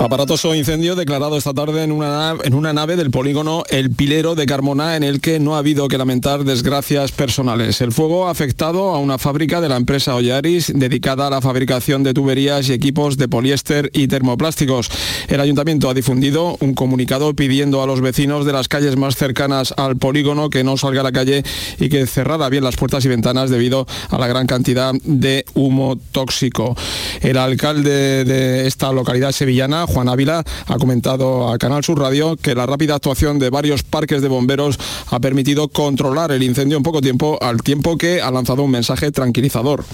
Aparatoso incendio declarado esta tarde en una, en una nave del polígono El Pilero de Carmona en el que no ha habido que lamentar desgracias personales. El fuego ha afectado a una fábrica de la empresa Ollaris dedicada a la fabricación de tuberías y equipos de poliéster y termoplásticos. El ayuntamiento ha difundido un comunicado pidiendo a los vecinos de las calles más cercanas al polígono que no salga a la calle y que cerrara bien las puertas y ventanas debido a la gran cantidad de humo tóxico. El alcalde de esta localidad sevillana, Juan Ávila ha comentado a Canal Sur Radio que la rápida actuación de varios parques de bomberos ha permitido controlar el incendio en poco tiempo, al tiempo que ha lanzado un mensaje tranquilizador.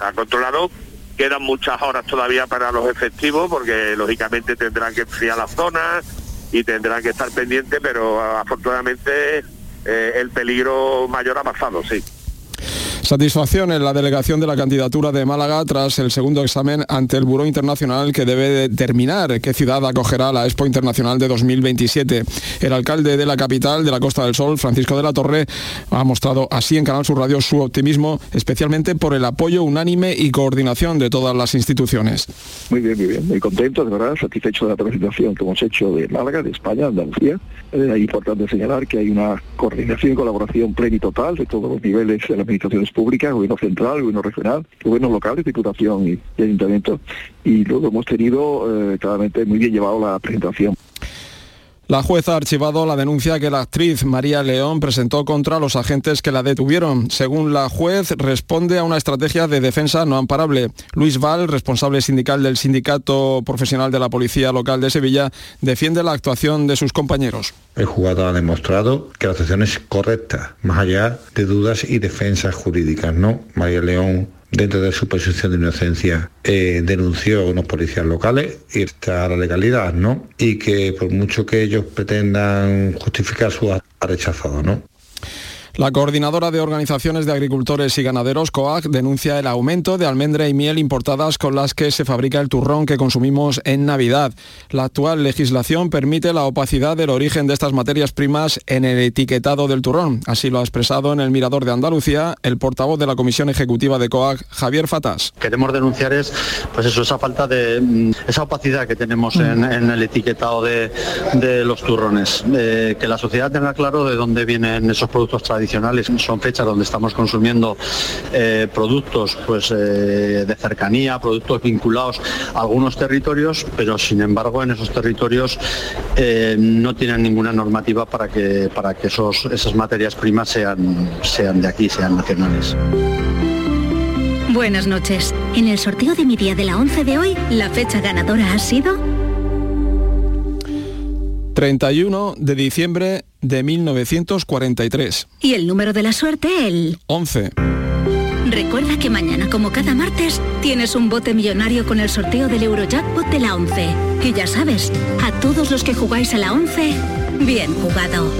Ha controlado, quedan muchas horas todavía para los efectivos porque lógicamente tendrán que enfriar la zona y tendrán que estar pendientes, pero afortunadamente eh, el peligro mayor ha pasado, sí. Satisfacción en la delegación de la candidatura de Málaga tras el segundo examen ante el Buró Internacional que debe determinar qué ciudad acogerá la Expo Internacional de 2027. El alcalde de la capital de la Costa del Sol, Francisco de la Torre, ha mostrado así en Canal Sur Radio su optimismo, especialmente por el apoyo unánime y coordinación de todas las instituciones. Muy bien, muy bien, muy contento, de verdad, satisfecho de la presentación que hemos hecho de Málaga, de España, Andalucía. Eh, es importante señalar que hay una coordinación y colaboración plena y total de todos los niveles de las administraciones públicas, gobierno central, gobierno regional, gobiernos locales, diputación y, y ayuntamiento. Y luego hemos tenido eh, claramente muy bien llevado la presentación. La jueza ha archivado la denuncia que la actriz María León presentó contra los agentes que la detuvieron. Según la juez, responde a una estrategia de defensa no amparable. Luis Val, responsable sindical del Sindicato Profesional de la Policía Local de Sevilla, defiende la actuación de sus compañeros. El juzgado ha demostrado que la actuación es correcta, más allá de dudas y defensas jurídicas, ¿no? María León dentro de su presunción de inocencia, eh, denunció a unos policías locales y está la legalidad, ¿no? Y que por mucho que ellos pretendan justificar su ha rechazado, ¿no? La coordinadora de organizaciones de agricultores y ganaderos, COAG, denuncia el aumento de almendra y miel importadas con las que se fabrica el turrón que consumimos en Navidad. La actual legislación permite la opacidad del origen de estas materias primas en el etiquetado del turrón. Así lo ha expresado en el Mirador de Andalucía el portavoz de la Comisión Ejecutiva de COAG, Javier Fatas. Queremos denunciar es, pues eso, esa falta de mm, esa opacidad que tenemos en, en el etiquetado de, de los turrones. Eh, que la sociedad tenga claro de dónde vienen esos productos tradicionales son fechas donde estamos consumiendo eh, productos pues, eh, de cercanía, productos vinculados a algunos territorios, pero sin embargo en esos territorios eh, no tienen ninguna normativa para que, para que esos, esas materias primas sean, sean de aquí, sean nacionales. Buenas noches. En el sorteo de mi día de la 11 de hoy, la fecha ganadora ha sido 31 de diciembre de 1943. y el número de la suerte el 11. Recuerda que mañana, como cada martes, tienes un bote millonario con el sorteo del Eurojackpot de la 11. Y ya sabes, a todos los que jugáis a la 11, bien jugado.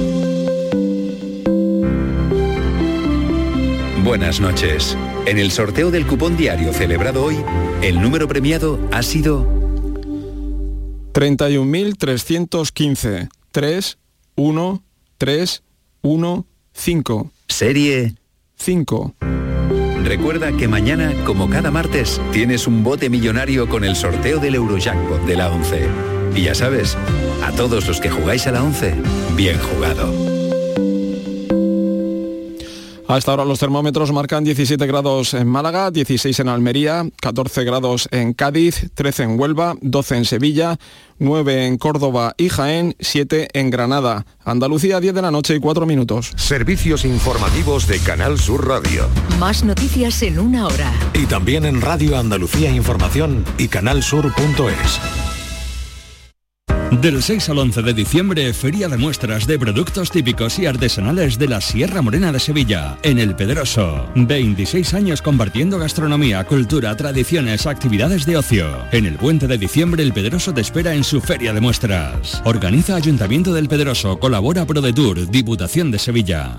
Buenas noches. En el sorteo del cupón diario celebrado hoy, el número premiado ha sido 31.315. 3, 1, 3, 1, 5. Serie 5. Recuerda que mañana, como cada martes, tienes un bote millonario con el sorteo del Eurojackpot de la 11. Y ya sabes, a todos los que jugáis a la 11, bien jugado. A esta hora los termómetros marcan 17 grados en Málaga, 16 en Almería, 14 grados en Cádiz, 13 en Huelva, 12 en Sevilla, 9 en Córdoba y Jaén, 7 en Granada. Andalucía, 10 de la noche y 4 minutos. Servicios informativos de Canal Sur Radio. Más noticias en una hora. Y también en Radio Andalucía Información y canalsur.es. Del 6 al 11 de diciembre, Feria de Muestras de Productos Típicos y Artesanales de la Sierra Morena de Sevilla, en El Pedroso. 26 años compartiendo gastronomía, cultura, tradiciones, actividades de ocio. En el puente de diciembre, El Pedroso te espera en su Feria de Muestras. Organiza Ayuntamiento del Pedroso, colabora ProDetour, Diputación de Sevilla.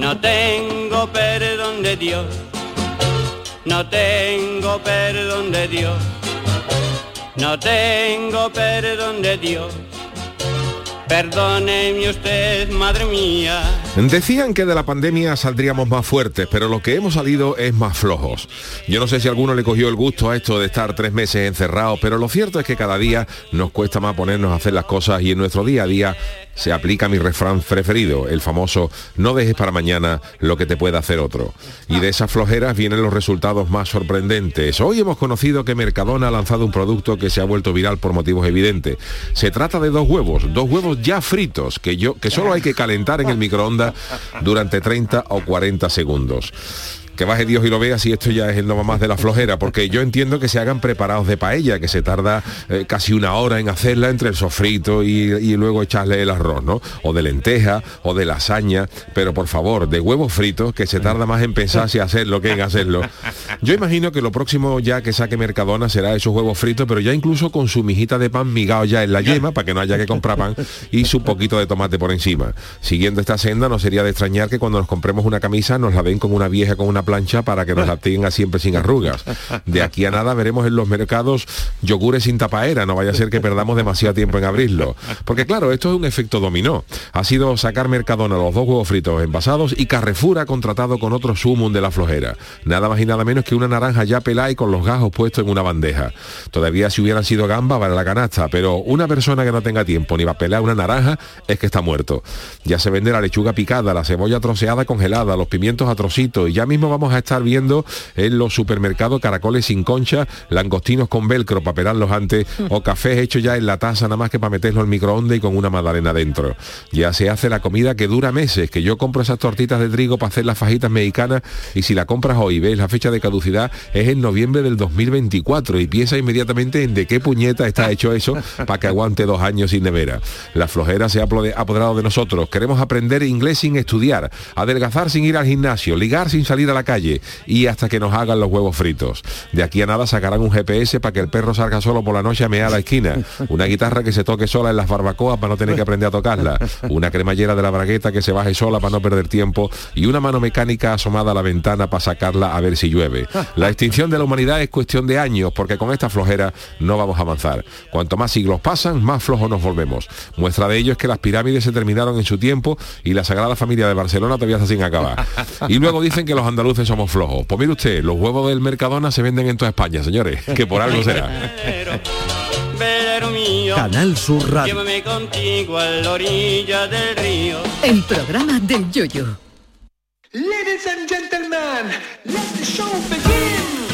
No tengo perdón de Dios, no tengo perdón de Dios, no tengo perdón de Dios. Perdóneme usted, madre mía. Decían que de la pandemia saldríamos más fuertes, pero lo que hemos salido es más flojos. Yo no sé si alguno le cogió el gusto a esto de estar tres meses encerrados, pero lo cierto es que cada día nos cuesta más ponernos a hacer las cosas y en nuestro día a día se aplica mi refrán preferido, el famoso no dejes para mañana lo que te pueda hacer otro. Y de esas flojeras vienen los resultados más sorprendentes. Hoy hemos conocido que Mercadona ha lanzado un producto que se ha vuelto viral por motivos evidentes. Se trata de dos huevos, dos huevos ya fritos, que, yo, que solo hay que calentar en el microondas durante 30 o 40 segundos que baje Dios y lo vea si esto ya es el no más de la flojera, porque yo entiendo que se hagan preparados de paella, que se tarda eh, casi una hora en hacerla entre el sofrito y, luego echarle el arroz, ¿no? O de lenteja o de lasaña, pero por favor, de huevos fritos, que se tarda más en pensar si hacerlo que en hacerlo. Yo imagino que lo próximo ya que saque Mercadona será esos huevos fritos, pero ya incluso con su mijita de pan migado ya en la yema, para que no haya que comprar pan, y su poquito de tomate por encima. Siguiendo esta senda, no sería de extrañar que cuando nos compremos una camisa nos la den como una vieja con una plancha para que nos la tenga siempre sin arrugas. De aquí a nada veremos en los mercados yogures sin tapaera, no vaya a ser que perdamos demasiado tiempo en abrirlo. Porque claro, esto es un efecto dominó. Ha sido sacar Mercadona los dos huevos fritos envasados y Carrefour ha contratado con otro sumum de la flojera. Nada más y nada menos que una naranja ya pelada y con los gajos puestos en una bandeja. Todavía si hubieran sido gamba para la canasta, pero una persona que no tenga tiempo ni va a pelar una naranja es que está muerto. Ya se vende la lechuga picada, la cebolla troceada congelada, los pimientos a trocitos y ya mismo vamos a estar viendo en los supermercados caracoles sin concha, langostinos con velcro para pelarlos antes o cafés hechos ya en la taza nada más que para meterlo al microondas y con una magdalena dentro. Ya se hace la comida que dura meses, que yo compro esas tortitas de trigo para hacer las fajitas mexicanas y si la compras hoy ves la fecha de caducidad es en noviembre del 2024 y piensa inmediatamente en de qué puñeta está hecho eso para que aguante dos años sin nevera. La flojera se ha apoderado de nosotros. Queremos aprender inglés sin estudiar, adelgazar sin ir al gimnasio, ligar sin salir a la calle y hasta que nos hagan los huevos fritos. De aquí a nada sacarán un GPS para que el perro salga solo por la noche a mear la esquina. Una guitarra que se toque sola en las barbacoas para no tener que aprender a tocarla. Una cremallera de la bragueta que se baje sola para no perder tiempo. Y una mano mecánica asomada a la ventana para sacarla a ver si llueve. La extinción de la humanidad es cuestión de años porque con esta flojera no vamos a avanzar. Cuanto más siglos pasan, más flojos nos volvemos. Muestra de ello es que las pirámides se terminaron en su tiempo y la Sagrada Familia de Barcelona todavía está sin acabar. Y luego dicen que los andaluces somos flojos. Pues mire usted, los huevos del Mercadona se venden en toda España, señores, que por algo será. Canal Sur Radio. Llévame contigo a la orilla del río. El programa del Yoyo. Ladies and gentlemen, let the show begin.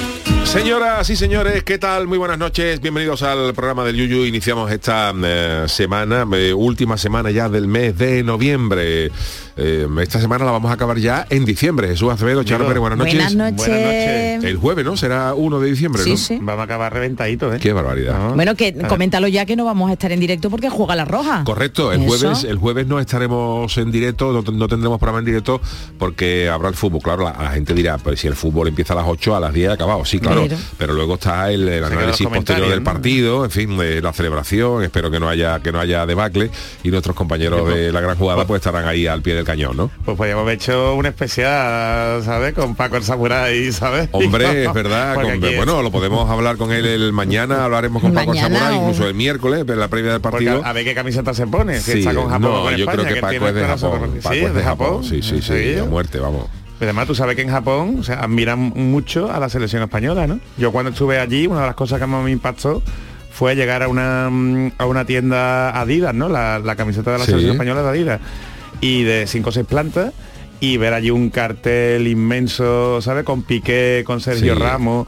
Señoras y señores, ¿qué tal? Muy buenas noches, bienvenidos al programa del Yuyu. Iniciamos esta eh, semana, eh, última semana ya del mes de noviembre. Eh, esta semana la vamos a acabar ya en diciembre. Jesús Acevedo, Charo Pérez, buenas noches. Buenas noches. El jueves, ¿no? Será 1 de diciembre, Sí, ¿no? sí. Vamos a acabar reventaditos, ¿eh? Qué barbaridad. Bueno, que coméntalo ya que no vamos a estar en directo porque juega la roja. Correcto, el Eso. jueves, el jueves no estaremos en directo, no, no tendremos programa en directo porque habrá el fútbol. Claro, la, la gente dirá, pues si el fútbol empieza a las 8, a las 10 acabado. Sí, claro. Claro. Pero luego está el, el análisis posterior del partido, en fin, de la celebración. Espero que no haya que no haya debacle y nuestros compañeros de la gran jugada pues estarán ahí al pie del cañón, ¿no? Pues podríamos haber hecho un especial, ¿sabes? Con Paco el Samurai, ¿sabes? Hombre, es verdad. Con- bueno, lo podemos hablar con él el mañana, hablaremos con Paco Zamora, o- incluso el miércoles, en la previa del Porque partido. a ver qué camiseta se pone, si Sí, está con Japón no, o con yo España, creo que Paco es de el Japón. Paco sí, es de Japón. Sí, sí, sí, Sí. a muerte, vamos. Pero además tú sabes que en Japón o sea, admiran mucho a la selección española, ¿no? Yo cuando estuve allí, una de las cosas que más me impactó fue llegar a una mm, a una tienda Adidas, ¿no? La, la camiseta de la Sí. selección española de Adidas. Y de cinco o seis plantas y ver allí un cartel inmenso, ¿sabes? Con Piqué, con Sergio Sí. Ramos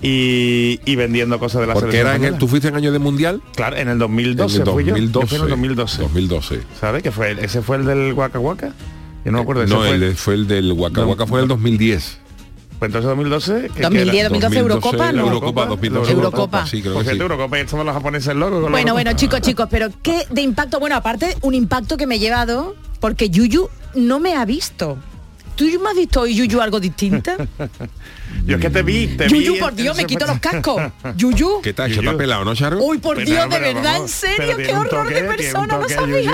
y, y vendiendo cosas de la Porque selección era en el. ¿tú fuiste en año de mundial? Claro, en el 2012 En el fui yo. Yo 2012. fui en el 2012. 2012. ¿Sabes? Que fue ese fue el del Waka Waka. Yo no me acuerdo. No, fue el fue el del Waka No. Waka fue el 2010. Pues entonces 2012. ¿qué- 2010, qué era? 2012 Eurocopa, ¿no? Eurocopa 2012. Eurocopa. Sí, creo Por que sí. cierto, Eurocopa y estamos los japoneses locos. con Bueno, bueno, chicos, chicos, pero qué de impacto, bueno, aparte un impacto que me he llevado porque Yuyu no me ha visto. ¿Tú me has visto hoy, Yuyu, algo distinto? Yo es que te vi, te vi. Yuyu, por Dios, me quito los cascos. Yuyu. ¿Qué tal? Yuyu. ¿Está pelado, no, Charo? Uy, por Pero, Dios, de verdad, en serio, qué horror toque, de persona, no sabía.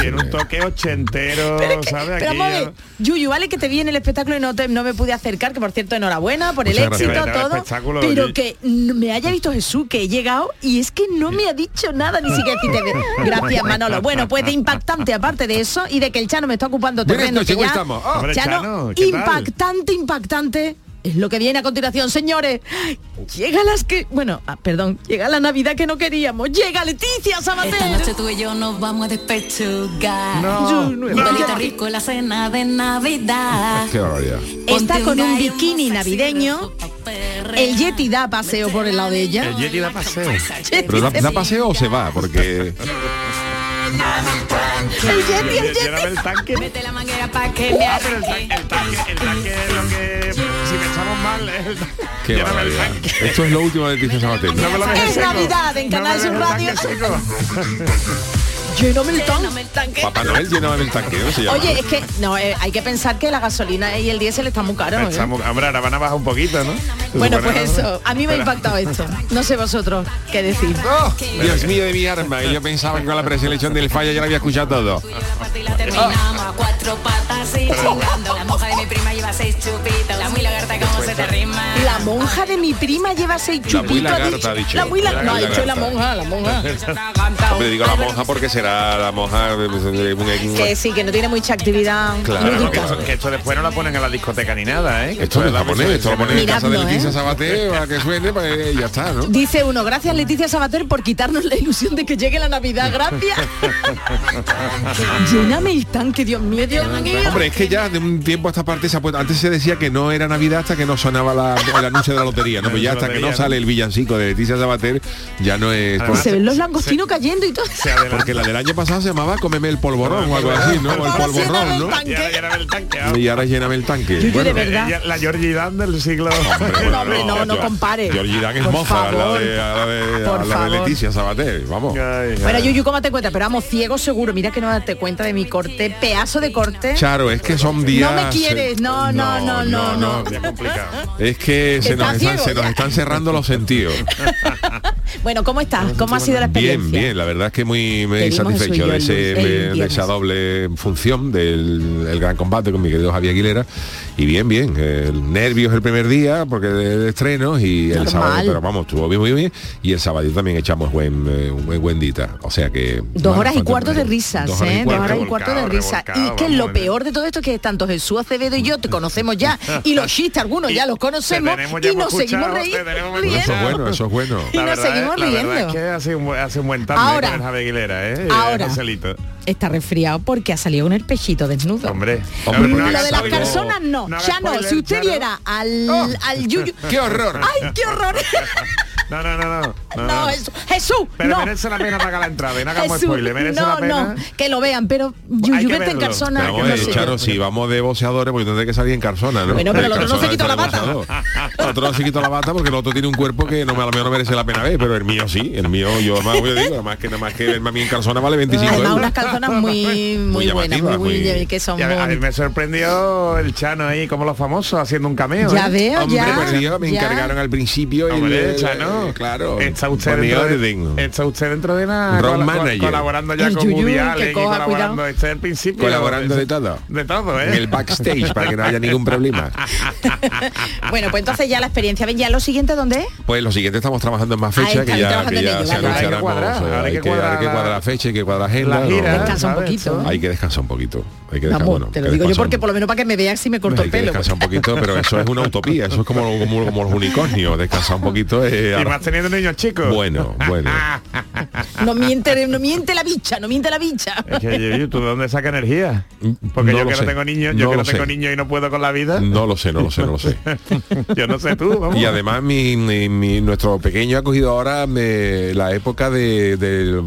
Tiene un toque ochentero, Pero, que- ¿sabes? pero Aquí vamos a ver, ya- Yuyu, vale que te vi en el espectáculo y no, te- no me pude acercar, que por cierto, enhorabuena por el Muchas éxito, gracias. Era el todo. Pero que me haya visto Jesús, que he llegado y es que no me ha dicho nada, ni siquiera decirte gracias Manolo. Bueno, pues de impactante, aparte de eso, y de que el Chano me está ocupando terreno. Chano, impactante, impactante. Es lo que viene a continuación, señores. Llega las que. Bueno, ah, perdón, llega la Navidad que no queríamos. Llega Leticia Esta noche Sabater. tú y yo nos vamos a despechugar. No, Un no. rico la cena de Navidad. Qué. Está con un bikini navideño. El Yeti da paseo por el lado de ella. El Yeti da paseo. ¿Pero da, da paseo o se va? Porque... El Yeti, el Yeti. el tanque. Mete la manguera pa' que me Ah, pero el tanque, el tanque, el tanque es lo que... Mal, el tanque. Qué el tanque. Esto es lo último de Leticia Sabater. No Es. Navidad en Canal Sur el tanque. Lléname el tanque. Papá Noel llenaba el tanque, ¿no se llama? Oye, es que no, eh, hay que pensar que la gasolina y el diésel están muy caros. ¿eh? Pensamos- Hombre, ahora van a bajar un poquito, ¿no? Se Bueno, pues eso, a mí me ha impactado esto. No sé vosotros qué decir. ¡Oh! Dios mío de mi arma. Y yo pensaba que con la preselección del falla ya lo había escuchado todo. y la. La monja de mi prima lleva seis chupitos. La muy lagarta como se te rima. La monja de mi prima lleva seis La muy chupitos. lagarta, ha dicho. La muy la- La No, ha dicho la lagarta. monja, la monja. Hombre, digo la monja porque será la monja de, de- de- Que sí, que no tiene mucha actividad Claro, que esto, que esto después no la ponen en la discoteca ni nada, ¿eh? Que Esto no la japonés, esto lo ponen en casa de Leticia ¿eh? Sabater para que suene, pues ya está, ¿no? Dice uno, gracias Leticia Sabater por quitarnos la ilusión de que llegue la Navidad, gracias. Lléname el tanque, Dios mío, Dios mío. Hombre, es que ya de un tiempo a esta parte se ha puesto, antes se decía que no era Navidad hasta que no sonaba la- el anuncio de la lotería, ¿no? Pues ya hasta que no sale el villancico de Leticia Sabater, ya no es... Además, Se ven los langostinos cayendo y todo. Porque la del año pasado se llamaba Cómeme el polvorón o algo así, ¿no? O el polvorrón, el ¿no? tanque. Y ahora lléname el tanque. Y ahora lléname el tanque. Yuyu, Bueno, de verdad. Ella- La Georgie Dan del siglo... No, hombre, no, no compare. Georgie Dan es Por moza, a la favor. de, a la de, a Por la de favor. Leticia Sabater, vamos. Ay, Bueno. Yuyu, ¿cómo te cuenta? Pero vamos, ciego seguro. Mira que no date cuenta de mi corte, pedazo de corte. Charo, es que son días... No me quieres, no, no, no, no, no. Es que se nos, están, ciego, se nos ya. están cerrando los sentidos. Bueno, ¿cómo estás? ¿Cómo ha sido la experiencia? Bien, bien, la verdad es que muy, muy Pedimos satisfecho de, ese- de- de esa doble función del el gran combate con mi querido Javier Aguilera. Y bien, bien, el nervios el primer día porque de, estrenos y el sábado, pero vamos, estuvo bien, muy bien. Y el sábado también echamos buen, eh, buen, buen dita. O sea que... Dos horas y cuarto de risas, Dos horas y ¿eh? Dos cuarto. horas y cuarto de risas. Y que vamos, lo peor de todo esto es que tanto Jesús Acevedo y yo te conocemos ya. Y los chistes, algunos ya los conocemos. Y nos seguimos por Eso es riendo. bueno, eso es bueno. Y nos seguimos riendo. es que hace un, buen- tarde Ahora. con el Javier Aguilera, ¿eh? Ahora. Está resfriado porque ha salido con el pechito desnudo. Hombre. Hombre, Lo de las personas no, ya no. spoiler, Si usted viera al, al Yuyu... ¡Qué horror! ¡Ay, qué horror! No, no, no, no. No, Jesús, Jesús, Pero no. merece la pena pagar la entrada, y no hagamos Jesús, spoiler, merece no, la pena. no, que lo vean, pero Yuyu vete en. Pero vamos, no sé. Charo, si vamos de boxeadores, pues tendré que salir en carsona, ¿no? Bueno, pero el En otro no se quitó la bata. El otro no se quitó la bata porque el otro tiene un cuerpo que no me, a lo mejor no merece la pena ver, pero el mío sí, el mío, yo además yo digo, además que nada más que verme a mí en carsona vale 25 Además, euros. unas calzonas muy, muy, buenas, muy, llamativas, muy, muy- que son Y a, mí me sorprendió el Chano ahí, como los famosos, haciendo un cameo. Ya ¿eh? veo, Hombre, ya. pues, me ya. encargaron al principio Hombre, el- Chano, Claro, claro. Está usted, dentro de, está usted dentro de una col- manager. colaborando ya El con Woody Allen colaborando. Este es el principio. Colaborando de todo. De todo, ¿eh? En el backstage, para que no haya ningún problema. Bueno, pues entonces ya la experiencia. ¿Ven ya lo siguiente dónde es? Pues lo siguiente estamos trabajando en más Ah, fechas que ya, trabajando que en ya se anunciarán. Hay que cuadrar, hay que cuadrar fecha, hay que cuadrar agenda. la gira, no, Descansa un poquito. Hay que descansar un poquito. Hay que descansar, Vamos, bueno, te lo que digo yo porque por lo menos para que me veas si me corto el pelo. descansar un poquito, pero eso es una utopía, eso es como, como, como los unicornios, descansar un poquito es... Más teniendo niños chicos. Bueno, bueno. No miente, no miente la bicha, no miente la bicha. Es que, ¿tú de dónde saca energía? Porque No yo que sé. no tengo niños, yo No que no tengo niños y no puedo con la vida. No lo sé, no lo sé, no lo sé. yo no sé tú, vamos. Y además mi, mi- mi- nuestro pequeño ha cogido ahora me- la época de, de-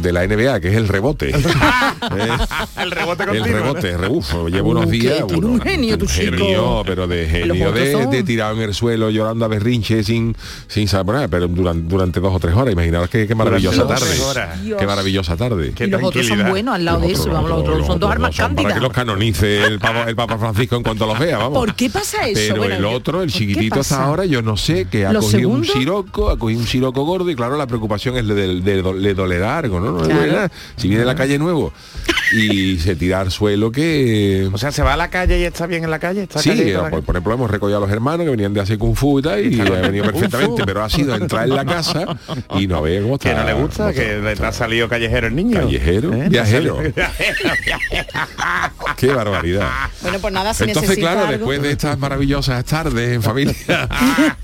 de la NBA, que es el rebote. El rebote el continuo. rebote, rebufo. Llevo unos días. tiene un genio, tu chico. genio, pero de genio de, de tirado en el suelo, llorando a berrinche sin, sin saber nada, pero durante, durante dos o tres horas. Imaginaos qué, qué maravillosa tarde. Qué maravillosa tarde. Qué y los otros son buenos al lado de eso. otros, Vamos, los los otros son dos armas son Para que cándidas. los canonice el Papa, el Papa Francisco en cuanto los vea, vamos. ¿Por qué pasa eso? Pero Bueno, el otro, el ¿por qué chiquitito hasta ahora, yo no sé, que ha ¿Lo cogido un siroco, ha cogido un siroco gordo y claro, la preocupación es de, de- de- le dolerá algo, ¿no? No le Claro. Si viene de la calle nuevo y se tira al suelo que... O sea, se va a la calle y está bien en la calle. Está Sí, la por, ejemplo, hemos recogido a los hermanos que venían de hacer kung fu y tal, y ha venido perfectamente, pero ha sido entrar en la casa y no ve cómo está. que no le gusta, que está. le ha salido callejero el niño. Callejero, ¿Eh? viajero. Qué barbaridad. Bueno, pues nada, si Entonces, claro, algo- después de estas maravillosas tardes en familia,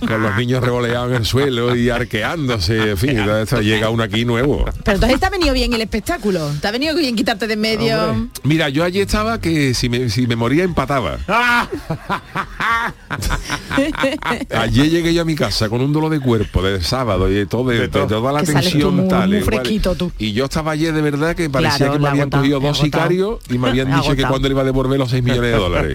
con los niños revoleados en el suelo y arqueándose, en fin, llega uno aquí nuevo. Pero entonces te ha venido bien el espectáculo. Te ha venido bien quitarte de en medio. Mira, yo allí estaba que si me, si me moría empataba. Ayer llegué yo a mi casa con un dolor de cuerpo de sábado y de todo, de, De todo. de toda la Que sales tú tensión muy- tal. muy fresquito tú. Y yo estaba ayer de verdad que parecía Claro, que me habían agotado, cogido dos sicarios y me habían dicho que cuando le iba a devolver los 6 millones de dólares.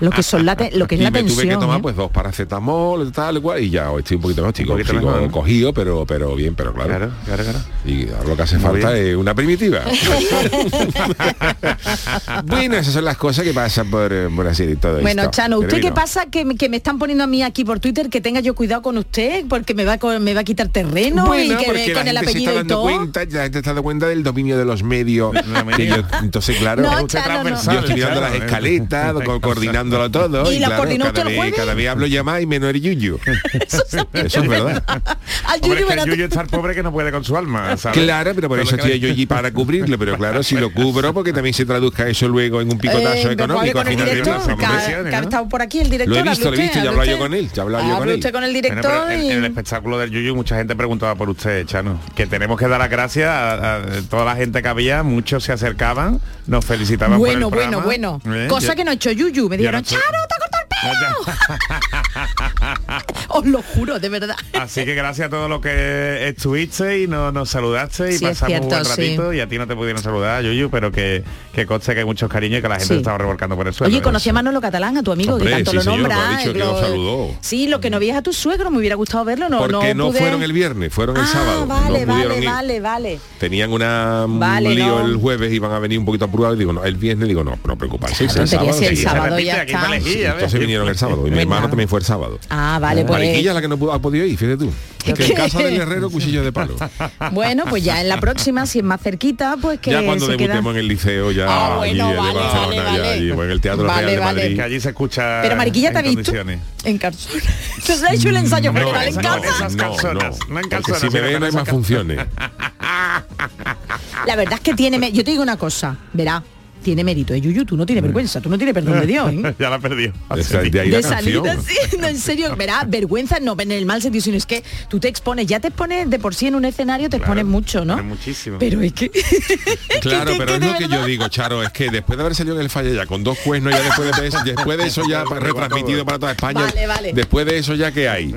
Lo que son la te- lo que es y la me tensión. tuve que tomar ¿eh? pues dos paracetamol tal cual y ya hoy estoy un poquito más chico, Un poquito sigo mejor, ¿no? cogido pero pero bien pero claro, Claro, claro, claro. y ahora lo que hace Muy falta bien. es una primitiva bueno esas son las cosas que pasan por eh, Brasil y todo Bueno, esto. Chano, ¿usted Pero qué pasa que, me- que me están poniendo a mí aquí por Twitter que tenga yo cuidado con usted porque me va me va a quitar terreno Bueno, y que porque me- con el gente se apellido está y dando todo? cuenta, la gente está dando cuenta del dominio de los medios. que yo- entonces, claro, No, yo Chano, no. estoy mirando las ¿eh? escaletas, co- coordinándolo todo. ¿Y la claro, cada vez, cada vez hablo ya más y menos el yuyu. Eso es verdad. Al Hombre, Yuyu, es que el verás tú- Yuyu está el pobre que no puede con su alma, ¿sabes? Claro, pero por eso estoy yo allí para cubrirlo, pero claro, si lo cubro, porque también se traduzca eso luego en un picotazo Eh, económico con a el final de director, mes, que, hombre. ha, que ha estado por aquí el director. Lo he visto, lo he visto, ya hablado yo con él, ya hablado yo con él. usted con el director y- en el espectáculo del Yuyu mucha gente preguntaba por usted, Chano. Que tenemos que dar las gracias a, a toda la gente que había, muchos se acercaban, nos felicitaban Bueno, por el bueno, programa. bueno. ¿Eh? Cosa Ya- que no ha hecho Yuyu. Me no dijeron, estoy- Charo, te Os lo juro, de verdad. Así que gracias a todos los que estuviste y no- nos saludaste y Sí, pasamos un buen sí. ratito y a ti no te pudieron saludar, Yuyu, pero que, que conste que hay muchos cariños y que la gente Sí. se estaba revolcando por el suelo. Oye, conocí a Manolo Catalán, a tu amigo, Hombre, que tanto sí, lo señor, nombra. lo ha dicho que lo- lo saludó. Sí, lo que no veías a tu suegro, me hubiera gustado verlo. No, Porque no, pude- fueron el viernes, fueron el ah, sábado. Vale, no vale, ir. vale, vale. Tenían una, un Vale, lío no. el jueves, iban a venir un poquito apurados y digo, no, el viernes digo, no, no preocuparse. Claro, el sábado sábado ya está. Vinieron el sábado y mi hermano también fue el sábado. Ah, vale, pues. Mariquilla es la que no pudo- ha podido ir, fíjate tú. Es Que en casa del herrero cuchillo de palo. Bueno, pues ya en la próxima, si es más cerquita, pues que ya cuando se queda. debutemos en el liceo, ya Ah, bueno, allí, vale, vale, ya vale. allí, pues, en el Teatro Vale, Real de vale. Madrid. Que allí se escucha Pero Mariquilla te ha en visto en calzón. Entonces ha hecho el ensayo No, general en no, casa. no, no, no en porque calzonas, si me ven hay más funciones. La verdad es que tiene... me- Yo te digo una cosa, verá, tiene mérito. ¿eh? Yuyu, tú no tienes vergüenza, tú no tienes perdón de Dios. ¿eh? ya la perdió. Esa- de canción. así, no, en serio, verá, vergüenza no en el mal sentido, sino es que tú te expones, ya te expones de por sí en un escenario, te expones mucho, ¿no? Es muchísimo. Pero es que Claro, que- pero que es lo que yo digo, Charo, es que después de haber salido en el falle ya con dos cuernos, ya después de eso, después de eso ya retransmitido para toda España, Vale, vale. después de eso ya que hay.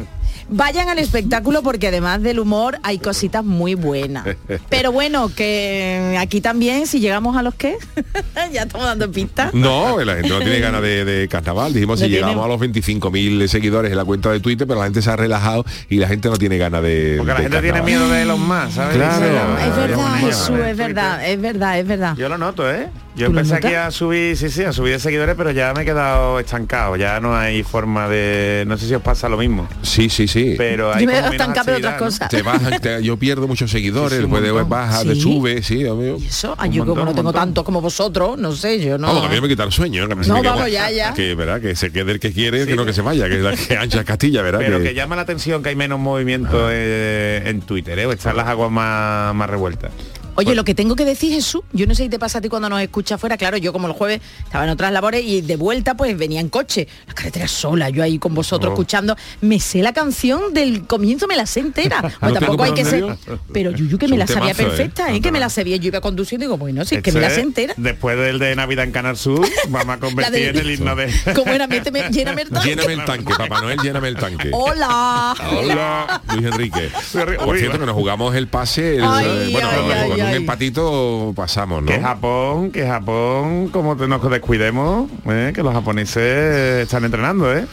Vayan al espectáculo porque además del humor hay cositas muy buenas. Pero bueno, que aquí también, si llegamos a los que, ya estamos dando pistas. No, la gente no tiene ganas de, de carnaval. Dijimos No si tiene. llegamos a los 25.000 seguidores en la cuenta de Twitter, pero la gente se ha relajado y la gente no tiene ganas de. Porque la de gente tiene miedo de los más, ¿sabes? Claro. Es "Ah, verdad, Jesús, es verdad, es verdad, es verdad. Yo lo noto, ¿eh? Yo ¿Tú lo empecé aquí a subir, sí, sí, a subir de seguidores, pero ya me he quedado estancado. Ya no hay forma de. No sé si os pasa lo mismo. Sí, sí, sí. Pero hay Yo me estancado en otras cosas. Te bajan, te- yo pierdo muchos seguidores, Sí, sí, después de baja, de ¿Sí? sube, sí, amigo. Eso, ah, yo como no tengo tanto como vosotros, no sé, yo no. Vamos, que a mí me quita el sueño. Que me No, vamos, ya, ya. Que, ¿verdad? que se quede el que quiere, que no que se vaya, que, la, que ancha Castilla, ¿verdad? Pero que, que llama la atención que hay menos movimiento eh, en Twitter, ¿eh? O están las aguas más, más revueltas. Oye, lo que tengo que decir, Jesús, yo no sé si te pasa a ti cuando nos escucha afuera, claro, yo como el jueves estaba en otras labores y de vuelta pues venía en coche, la carretera sola, yo ahí con vosotros Oh. escuchando, me sé la canción del comienzo, me la sé entera. No Bueno, tampoco hay que ser, pero Yuyu que Es me la sabía temazo, ¿eh? perfecta, ¿eh? que me la sabía, yo iba conduciendo y digo, bueno, sí, es que me la sé entera. Después del de Navidad en Canal Sur, vamos a convertir de- en el himno de... ¿Cómo era? Méteme, lléname el tanque. Lléname el tanque, Papá Noel, lléname el tanque. Hola. Hola, Luis Enrique. Por Uy, cierto, que nos jugamos el pase, el- Ay, bueno, ay, un empatito pasamos, ¿no? Que Japón, que Japón, como te- nos descuidemos, ¿eh? que los japoneses están entrenando, ¿eh?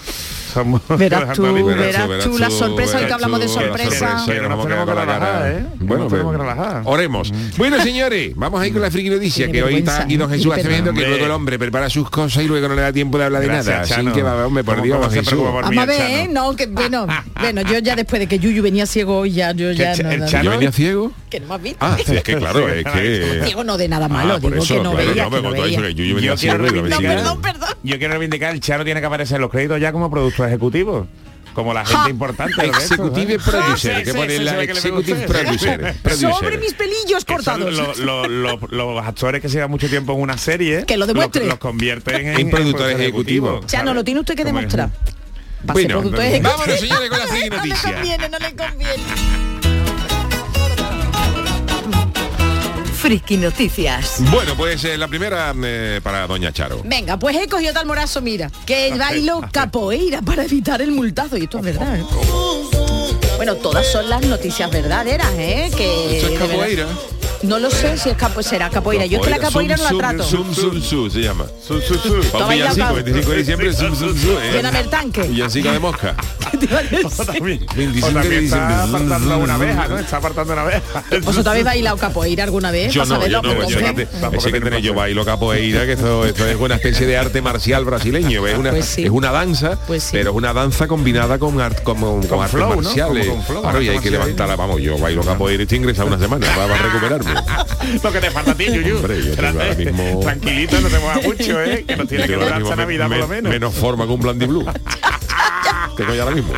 Somos Verás tú, verás tú, la sorpresa, hoy que verás hablamos de sorpresa. nos tenemos que relajar. ¿eh? Bueno, tenemos que relajar. oremos. Bueno, señores, vamos a ir con la friki noticia, que hoy está aquí don ¿eh? Jesús Acevedo, que luego el hombre prepara sus cosas y luego no le da tiempo de hablar de Gracias, nada. Así que va, hombre, por ¿Cómo- Dios, Jesús. a ver? ¿eh? No, que bueno, bueno, yo ya después de que Yuyu venía ciego hoy ya, yo ya el ¿Yo venía ciego? Que no me has visto. Ah, sí, es que claro, es que... Ciego no de nada malo, Ah, digo eso, que no claro, veía, no, que me no eso, veía. que Yuyu venía Yo quiero reivindicar, venía- perdón, perdón. yo quiero reivindicar, el Chano tiene que aparecer en los créditos ya como productor ejecutivo. Como la gente Ja. importante. resto, Executive ¿sabes? producer, Sí, que pone la executive producer. Sobre mis pelillos cortados. lo- lo- lo- los actores que se llevan mucho tiempo en una serie Que lo demuestre. los, los convierten en, En productor ejecutivo. Ya no lo tiene usted que demostrar. Bueno, vámonos, señores, con la friki No le noticia. conviene, no le conviene. Friki Noticias. Bueno, pues eh, la primera eh, para Doña Charo. Venga, pues he cogido tal morazo, mira, que bailo capoeira para evitar el multazo. Y esto es verdad, ¿eh? Bueno, todas son las noticias verdaderas, ¿eh? Que ¿Eso es capoeira? No lo sé si es capo, será capoeira. Yo es que la capoeira no la trato. Zum, zum, se llama. Su, su, su. Pa' un villancico, cap- 25 de diciembre, zum, zum, zum, eh. Lléname el tanque. Villancico de mosca. O también, 25 o de también está apartando una abeja, ¿no? Está apartando una abeja. ¿Vosotros habéis bailado capoeira alguna vez? Yo Para no, yo no, pues, yo te- que tenéis, yo bailo capoeira, que esto, esto es una especie de arte marcial brasileño, es una, Pues es una danza, Pues pero es una danza combinada con, art, como, con, artes marciales. Claro, y hay que levantarla, vamos, yo bailo capoeira y estoy ingresado una semana para, recuperarme. Lo que te falta a ti, Yuyu. Hombre, yo tengo ahora mismo- Tranquilito, no te muevas mucho, ¿eh? Que nos tiene que durar mismo esta me- Navidad por lo me- menos. Menos forma que un Blandy Blue. Tengo ya ahora mismo.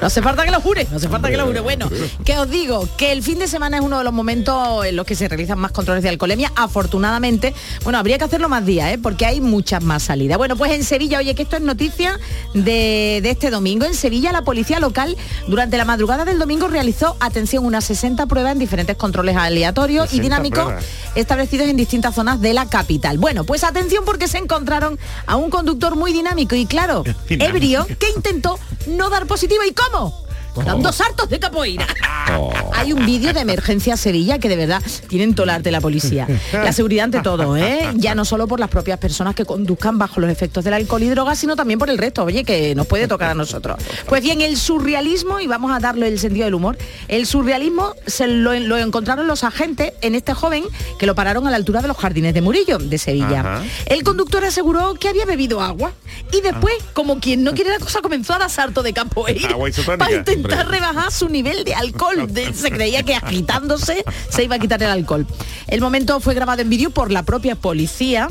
No hace falta que lo jure, no hace falta que lo jure. Bueno, que os digo que el fin de semana es uno de los momentos en los que se realizan más controles de alcoholemia. Afortunadamente, bueno, habría que hacerlo más días, ¿eh? porque hay muchas más salidas. Bueno, pues en Sevilla, oye, que esto es noticia de, de este domingo. En Sevilla, la policía local, durante la madrugada del domingo, realizó, atención, unas 60 pruebas en diferentes controles aleatorios y 60 dinámicos pruebas. establecidos en distintas zonas de la capital. Bueno, pues atención porque se encontraron a un conductor muy dinámico y claro, Dinámico. ebrio, que intentó no dar positivo. ¿Y cómo? Dando sartos de capoeira. Oh. Hay un vídeo de emergencia Sevilla que de verdad tienen todo el arte de la policía. La seguridad ante todo, ¿eh? Ya no solo por las propias personas que conduzcan bajo los efectos del alcohol y drogas, sino también por el resto, oye, que nos puede tocar a nosotros. Pues bien, el surrealismo, y vamos a darle el sentido del humor, el surrealismo se lo, lo encontraron los agentes en este joven que lo pararon a la altura de los jardines de Murillo, de Sevilla. Ajá. El conductor aseguró que había bebido agua y después, como quien no quiere la cosa, comenzó a dar salto de capoeira Agua isotónica. para intentar rebajar su nivel de alcohol. Se creía que agitándose se iba a quitar el alcohol. El momento fue grabado en vídeo por la propia policía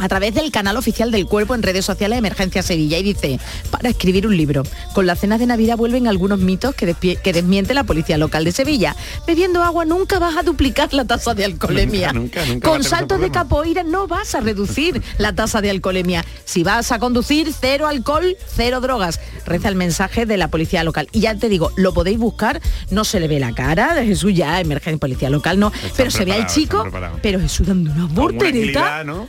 a través del canal oficial del cuerpo en redes sociales Emergencia Sevilla y dice, para escribir un libro, con las cenas de Navidad vuelven algunos mitos que, desmiente la policía local de Sevilla. Bebiendo agua nunca vas a duplicar la tasa de alcoholemia. Nunca, nunca, nunca va a con saltos de capoeira no vas a reducir la tasa de alcoholemia. Si vas a conducir, cero alcohol, cero drogas. Reza el mensaje de la policía local. Y ya te digo, lo podéis buscar, no se le ve la cara de Jesús ya, emergencia policía local no, pero se ve al chico, pero Jesús dando una voltereta ¿no?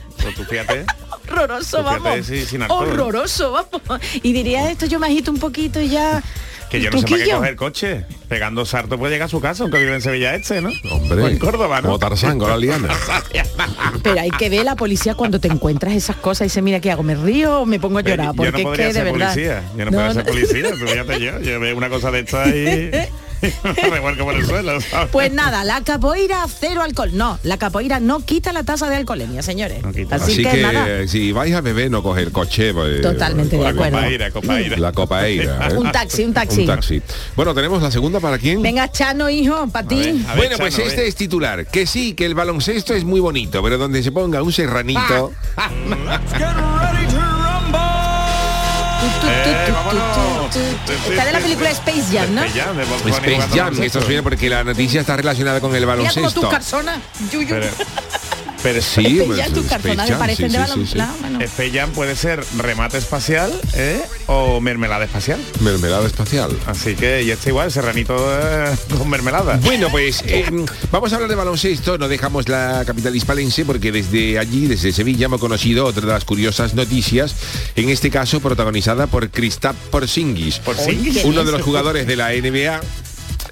Fíjate. horroroso, fíjate, vamos. sí, sin alcohol. horroroso, vamos. Y diría esto, yo me agito un poquito y ya. Que yo no sé para qué coger coche. Pegando sarto puede llegar a su casa, aunque vive en Sevilla este, ¿no? Hombre, O en Córdoba, ¿no? como Tarzán con la liana. Pero hay que ver la policía cuando te encuentras esas cosas y dice, mira, ¿qué hago? ¿Me río o me pongo a llorar? yo Porque no es que de ser verdad. policía. Yo no, No, puedo no. ser policía, fíjate yo. Yo veo una cosa de esta y... revuelco por el suelo. ¿sabes? Pues nada, la capoeira cero alcohol. No, la capoeira no quita la tasa de alcoholemia, señores. Así, Así, que, que, nada. si vais a beber no coger coche. pues, Totalmente de acuerdo. Copaíra, copaíra. La copaíra. ¿eh? Un taxi, un taxi. Un taxi. Bueno, tenemos la segunda para quién. Venga, Chano, hijo, para ti. bueno, pues este es titular. Que sí, que el baloncesto es muy bonito, pero donde se ponga un serranito. Está de la película Space Jam, ¿no? Space Jam, esto viene porque la noticia está relacionada con el Mira como baloncesto. carzonas. Yuyu. Pero, Sí, pues, tus Space carzonas Jam, parecen sí, de sí, sí, sí. baloncesto. Bueno. Space Jam puede ser remate espacial ¿eh? o mermelada espacial. Mermelada espacial. Así que ya está igual, serranito eh, con mermelada. Bueno, pues eh, vamos a hablar de baloncesto, no dejamos la capital hispalense porque desde allí, desde Sevilla, hemos conocido otra de las curiosas noticias, en este caso protagonizada por Kristaps Porzingis, Porzingis. uno de los jugadores de la NBA.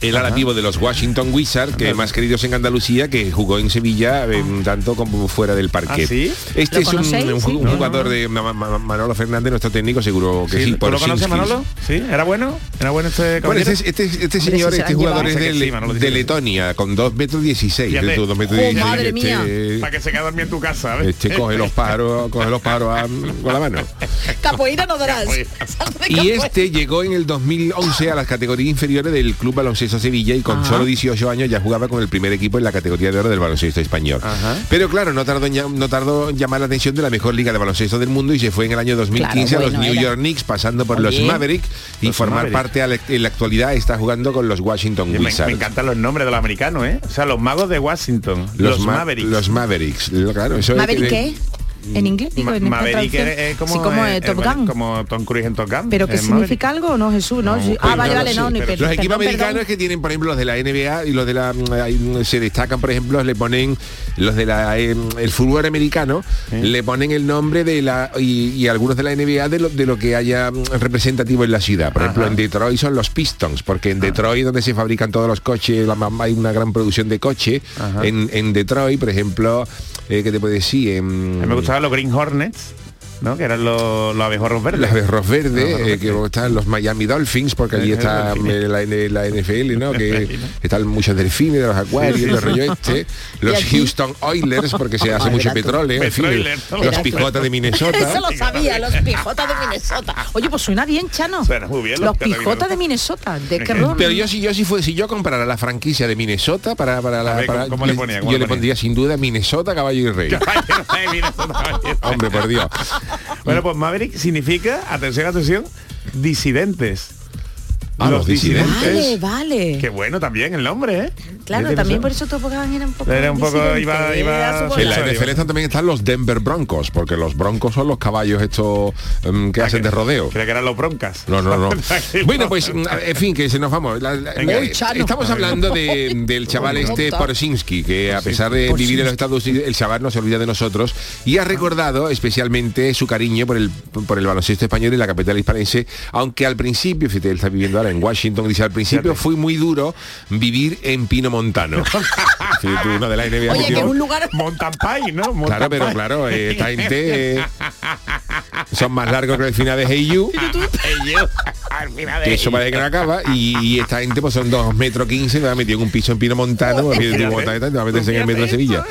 El ala vivo de los Washington Wizards, que más queridos en Andalucía, que jugó en Sevilla eh, tanto como fuera del parque. ¿Ah, sí? Este ¿Lo es un, Sí. No, jugador de Ma- Ma- Manolo Fernández, nuestro técnico, seguro que sí. ¿Tú lo conoces. Manolo? ¿Sí? ¿Era bueno? ¿Era bueno este Bueno, este, este, este señor, se este jugador es de, sí, Manolo, sí. Letonia, con 2 metros 16. Fíjate. de tu 2 metros Oh, 16, madre este- mía. Para que se quede dormido en tu casa. ¿ves? Este coge los pájaros, coge los pájaros a- con la mano. Capoeira no darás. Y este llegó en el 2011 a las categorías inferiores del Club Baloncesto Sevilla y con Ajá. solo 18 años ya jugaba con el primer equipo en la categoría de oro del baloncesto español. Pero claro, no tardó, en no tardó en llamar la atención de la mejor liga de baloncesto del mundo y se fue en el año 2015 Claro, a los bueno, New era. York Knicks, pasando por los. Mavericks y Los formar parte a la- en la actualidad está jugando con los Washington Me, me Wizards. encantan los nombres de los americanos, ¿eh? O sea, los magos de Washington. Los, ma- Mavericks. Los Mavericks. Lo- Claro, eso es ¿Maverick que- qué? ¿En inglés? Digo, Ma- en Maverick es, es como, Sí, como eh, eh, Top Gun. como Tom Cruise en Top Gun. ¿Pero Maverick. significa algo o no, Jesús? ¿no? Sí. Ah, Pues vale, vale, no, ni pero per- Los equipos americanos perdón. es que tienen, por ejemplo, los de la NBA y los de la mm, se destacan, por ejemplo, le ponen los de la eh, el fútbol americano, le ponen el nombre de la y, y algunos de la NBA de lo, de lo que haya mm, representativo en la ciudad. Por ejemplo, en Detroit son los Pistons, porque Ah. en Detroit donde se fabrican todos los coches, la hay una gran producción de coche. Ajá. En, en Detroit, por ejemplo, eh, ¿qué te puedo decir? En- A mí me gustaban los Green Hornets, ¿no? Que eran los, los abejorros verdes. Los abejorros verdes, Los abejorros eh, que están los Miami Dolphins, porque allí está eh, la, NFL, ¿no? Que están muchos delfines, los acuarios, Sí, sí, el sí. rollo este. Los. Houston Oilers, porque se hace mucho petróleo, en fin, los pijotas de Minnesota. Eso lo sabía, los pijotas de Minnesota. Oye, pues suena bien, Chano. Suena muy bien, Los los pijotas de de Minnesota. ¿De qué ron? Pero yo si yo si fue si yo comprara la franquicia de Minnesota para para la A ver, para- ¿cómo le ponía? ¿Cómo yo le pondría sin duda Minnesota caballo y rey. Hombre, por Dios. Bueno, pues Maverick significa, atención, atención, disidentes. Ah, los Vale, vale. Qué bueno también el nombre, ¿eh? Claro, también por eso Topogán era un poco Era un poco, iba- iba- En la NFL están- también están los Denver Broncos, porque los Broncos son los caballos estos em, que hacen de rodeo. Creo que eran los broncas. No, no, no. bueno, pues, en fin, que se nos vamos. La- la- Venga. la- Uy, Chano. estamos hablando de- del chaval este Porzinski, que a pesar de vivir en los Estados Unidos, el chaval no se olvida de nosotros y ha recordado especialmente su cariño por el, por el baloncesto español y la capital hispalense, aunque al principio, fíjate, él está viviendo ahora en Washington, dice, al principio fue muy duro vivir en Pino Montano. Fíjate, uno de la NBA Oye, que es un lugar... Mountain Pie, ¿no? Mountain Claro, pero Pie. claro, eh, esta gente eh, son más largos que el final de Hey You, que eso parece que no acaba, y, y esta gente pues son 2 metros 15, me ha metido en un piso en Pino Montano, tú te va a meterse en el metro de Sevilla.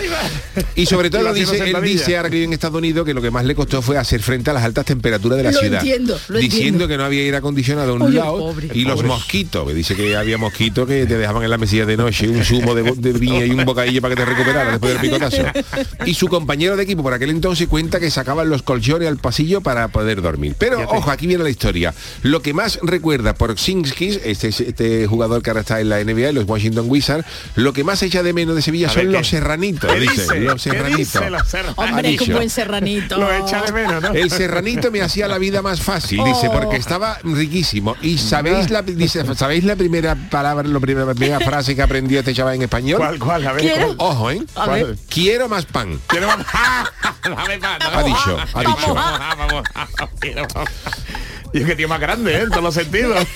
Y sobre todo dice, él dice, ahora que vive en Estados Unidos, que lo que más le costó fue hacer frente a las altas temperaturas de la Lo ciudad. entiendo, lo diciendo entiendo. que no había aire acondicionado a un Oye, lado pobre. Y los mosquitos, que dice que había mosquitos que te dejaban en la mesilla de noche un zumo de, de viña y un bocadillo para que te recuperaras después del picotazo. Y su compañero de equipo por aquel entonces cuenta que sacaban los colchones al pasillo para poder dormir. Pero ojo, aquí viene la historia. Lo que más recuerda por Sinskis, este, este jugador que ahora está en la NBA, los Washington Wizards, lo que más echa de menos de Sevilla son ¿qué? los serranitos, ¿Qué dice, dice? los ¿Qué serranitos. dice los Hombre, que un buen serranito. Lo echa de menos, ¿no? El serranito me hacía la vida más fácil, dice, Oh. porque estaba riquísimo. Y sabéis la, dice, ¿sabéis la primera palabra, la primera, la primera frase que aprendió este chaval en español? ¿Cuál, cuál? A ver, ¿Quiero? ¿cuál? Ojo, ¿eh? A ver. Quiero más pan. Quiero más- Dame pan, Ha dicho, ha Vamos, dicho. vamos, vamos, vamos, quiero más. Y es que tío más grande, ¿eh? En todos los sentidos.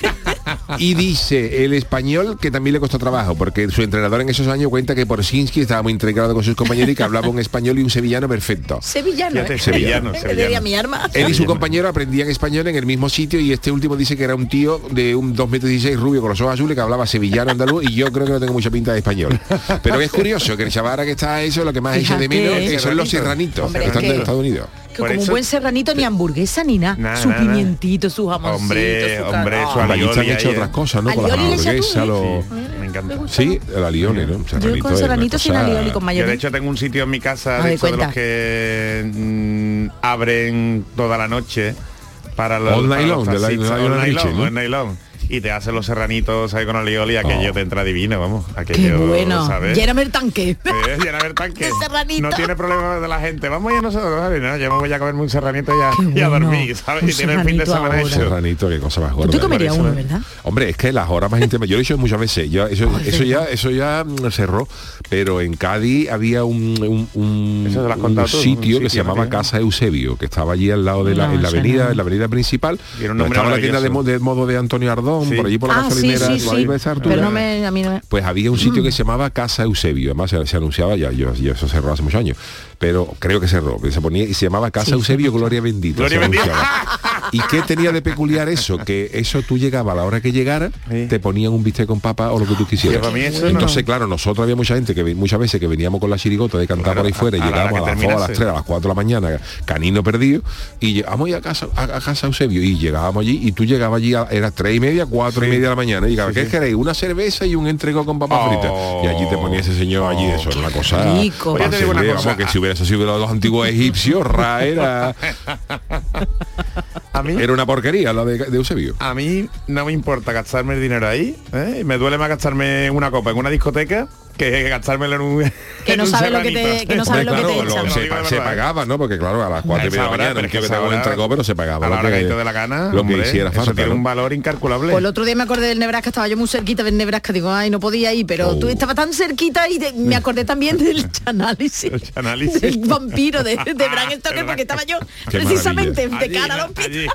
Y dice el español que también le costó trabajo, porque su entrenador en esos años cuenta que Porsinski estaba muy integrado con sus compañeros y que hablaba un español y un sevillano perfecto. Sevillano, Fíjate, ¿eh? sevillano, sevillano. mi arma. Él y su compañero aprendían español en el mismo sitio y este último dice que era un tío de un 2 metros 16 rubio con los ojos azules que hablaba sevillano andaluz y yo creo que no tengo mucha pinta de español. Pero es curioso que el chaval ahora que está eso, lo que más echa de menos que son los serranitos, Hombre, que están es que- de Estados Unidos. Que como un buen serranito ni hamburguesa ni nada. Su nada. pimientito, su jamoncito, Hombre, su hombre, carne. su alioli están hecho otras cosas, ¿no? Con hamburguesas, ¿eh? los... Me encanta. Sí, el alioli, ¿no? Serranito con serranito sin cosa- alioli, con Yo de mayonesa. hecho tengo un sitio en mi casa de, estos de los que mm, abren toda la noche para los, All para night los long, de la- la- la noche, Y te hace los serranitos ahí con alioli, aquello Oh. te entra divino, vamos. Qué Aquello, bueno. ¿sabes? Lléname el tanque. Eh, lléname el tanque. De serranito. No tiene problema de la gente. Vamos ya nosotros, ¿sabes? No, yo me voy a comerme un serranito ya, Qué y a bueno. dormir, ¿sabes? Un Y tiene el fin de semana ahora. hecho. Serranito, qué cosa más Tú gorda. te comerías uno, eso- ¿verdad? Hombre, es que las horas más íntimas, yo lo he hecho muchas veces, yo, eso, eso ya, eso ya mm, cerró, pero en Cádiz había un, un, un- Eso un contado tú, sitio que se sitio, ¿no, llamaba? Casa Eusebio, que estaba allí al lado de la, No, en la avenida, no. en la avenida principal, Y era un donde nombre estaba la tienda de modo de Antonio Ardón, Sí. por allí por la Ah, gasolinera, sí, por ahí sí. por esa altura. Pero no me, a mí no me... Pues había un sitio Mm. que se llamaba Casa Eusebio, además se, se anunciaba ya, yo, yo eso cerró hace muchos años, pero creo que cerró, se ponía y se llamaba Casa Eusebio Gloria Bendita. Gloria se Bendita. ¿Y qué tenía de peculiar eso? Que eso tú llegabas a la hora que llegara, te ponían un bistec con papa o lo que tú quisieras. Que para mí eso Entonces, no- claro, nosotros había mucha gente que muchas veces que veníamos con la chirigota de cantar por ahí fuera y a la hora llegábamos a, las 2, a las terminase. 3, a las 4 de la mañana, canino perdido, y llegamos a casa, a, a casa Eusebio, y llegábamos allí, y tú llegabas allí, a, era 3 y media, 4 y media de la mañana, y llegabas, Sí, ¿qué sí. queréis? Una cerveza y un entrego con papas Oh. fritas. Y allí te ponía ese señor allí, eso era una cosa... rico. para Oye, te digo una hacerle, cosa. vamos, que si hubiera sido los antiguos egipcios, Ra era, A mí, era una porquería la de, de Eusebio. a mí no me importa gastarme el dinero ahí. ¿eh? Me duele más gastarme una copa en una discoteca que gastármelo en un Que en no un sabe lo que te- que no sabe Hombre, lo que te lo- echan. se, de se pagaba, ¿no? Porque claro, a las 4 y media de la mañana, no que que te un entregó, pero se pagaba. a la hora que- que te dé la gana, Lo que hombre, hiciera eso falta. tiene ¿no? un valor incalculable. Pues el otro día me acordé del Nebraska, estaba yo muy cerquita del Nebraska, digo, ay, no podía ir, pero tú Oh. estabas tan cerquita y de- me acordé también del análisis. Del vampiro de, de Bram Stoker, porque estaba yo Qué precisamente de cara a los allí.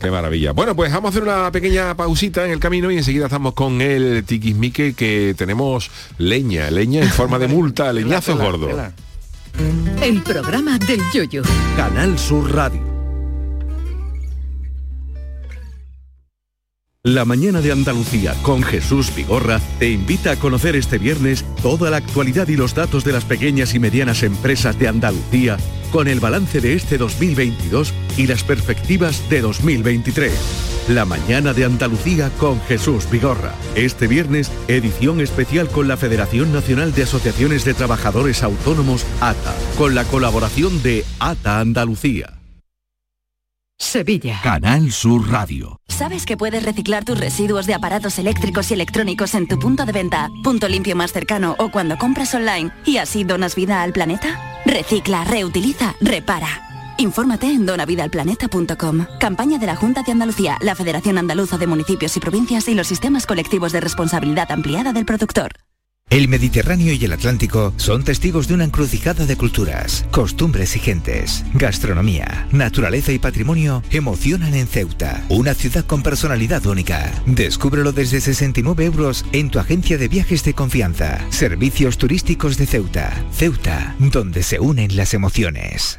Qué maravilla. Bueno, pues vamos a hacer una pequeña pausita en el camino y enseguida estamos con el tiquismique que tenemos leña, leña en forma de multa, leñazos Tela, gordos. tela. El programa del yoyo. Canal Sur Radio. La mañana de Andalucía con Jesús Vigorra te invita a conocer este viernes toda la actualidad y los datos de las pequeñas y medianas empresas de Andalucía con el balance de este 2022 y las perspectivas de 2023. La mañana de Andalucía con Jesús Vigorra. Este viernes, edición especial con la Federación Nacional de Asociaciones de Trabajadores Autónomos, ATA, con la colaboración de ATA Andalucía. Sevilla. Canal Sur Radio. ¿Sabes que puedes reciclar tus residuos de aparatos eléctricos y electrónicos en tu punto de venta, punto limpio más cercano o cuando compras online y así donas vida al planeta? Recicla, reutiliza, repara. Infórmate en donavidalplaneta.com. Campaña de la Junta de Andalucía, la Federación Andaluza de Municipios y Provincias y los sistemas colectivos de responsabilidad ampliada del productor. El Mediterráneo y el Atlántico son testigos de una encrucijada de culturas, costumbres y gentes. Gastronomía, naturaleza y patrimonio emocionan en Ceuta, una ciudad con personalidad única. Descúbrelo desde 69 euros en tu agencia de viajes de confianza. Servicios turísticos de Ceuta. Ceuta, donde se unen las emociones.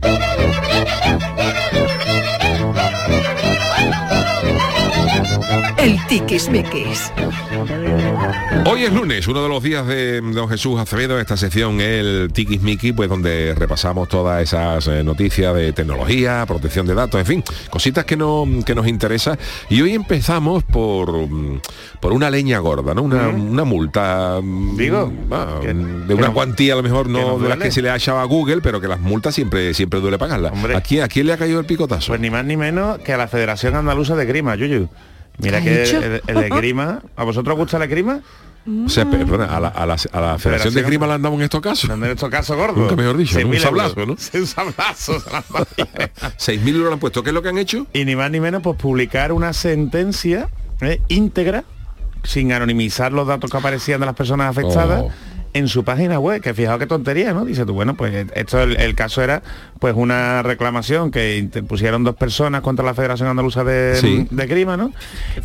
¡Venalo, venalo, venalo, venalo, venalo, venalo, venalo! El tiquismiquis. Hoy es lunes, uno de los días de don Jesús Acevedo, esta sección el Tikis Miki, pues donde repasamos todas esas eh, noticias de tecnología, protección de datos, en fin, cositas que, no, que nos interesan. Y hoy empezamos por, mm, por una leña gorda, ¿no? Una, una multa. mm, Digo, ah, que- de una cuantía a lo mejor no de las que se le ha echado a Google, pero que las multas siempre, siempre duele pagarlas. ¿A quién, ¿A quién le ha caído el picotazo? Pues ni más ni menos que a la Federación Andaluza de Grima, Yuyu. Mira ¿Qué que el, el de Grima, ¿a vosotros os gusta la Grima? O sea, perdona, a la, a la- a la Federación de Grima le han dado en estos casos. En estos casos gordos. Nunca mejor dicho, ¿no? un 6.000 sablazo, ¿no? Un sablazo. se la han dado. 6.000 euros han puesto. ¿Qué es lo que han hecho? Y ni más ni menos, pues publicar una sentencia eh, íntegra, sin anonimizar los datos que aparecían de las personas afectadas. Oh. En su página web, que fijaos qué tontería, ¿no? Dice tú, bueno, pues esto el, el caso era pues una reclamación que interpusieron dos personas contra la Federación Andaluza de, Sí. de Grima, ¿no?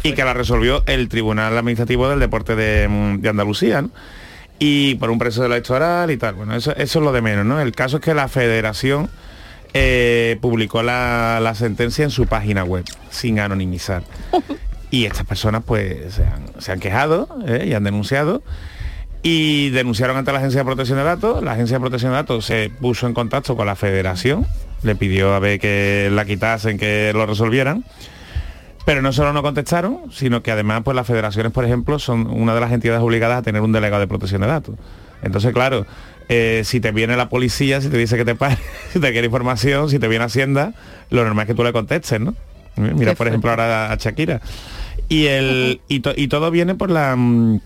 Y que la resolvió el Tribunal Administrativo del Deporte de, mm, de Andalucía, ¿no? Y por un precio electoral y tal. Bueno, eso, eso es lo de menos, ¿no? El caso es que la federación eh, publicó la, la sentencia en su página web, sin anonimizar. Y estas personas pues se han, se han quejado ¿eh? y han denunciado y denunciaron ante la Agencia de Protección de Datos. La Agencia de Protección de Datos se puso en contacto con la Federación, le pidió a ver que la quitasen, que lo resolvieran. Pero no solo no contestaron, sino que además pues las federaciones, por ejemplo, son una de las entidades obligadas a tener un delegado de protección de datos. Entonces, claro, eh, si te viene la policía, si te dice que te pare, si te quiere información, si te viene Hacienda, lo normal es que tú le contestes, ¿no? Mira, por ejemplo, ahora a Shakira. Y, el, y, to- y todo viene por la, mm,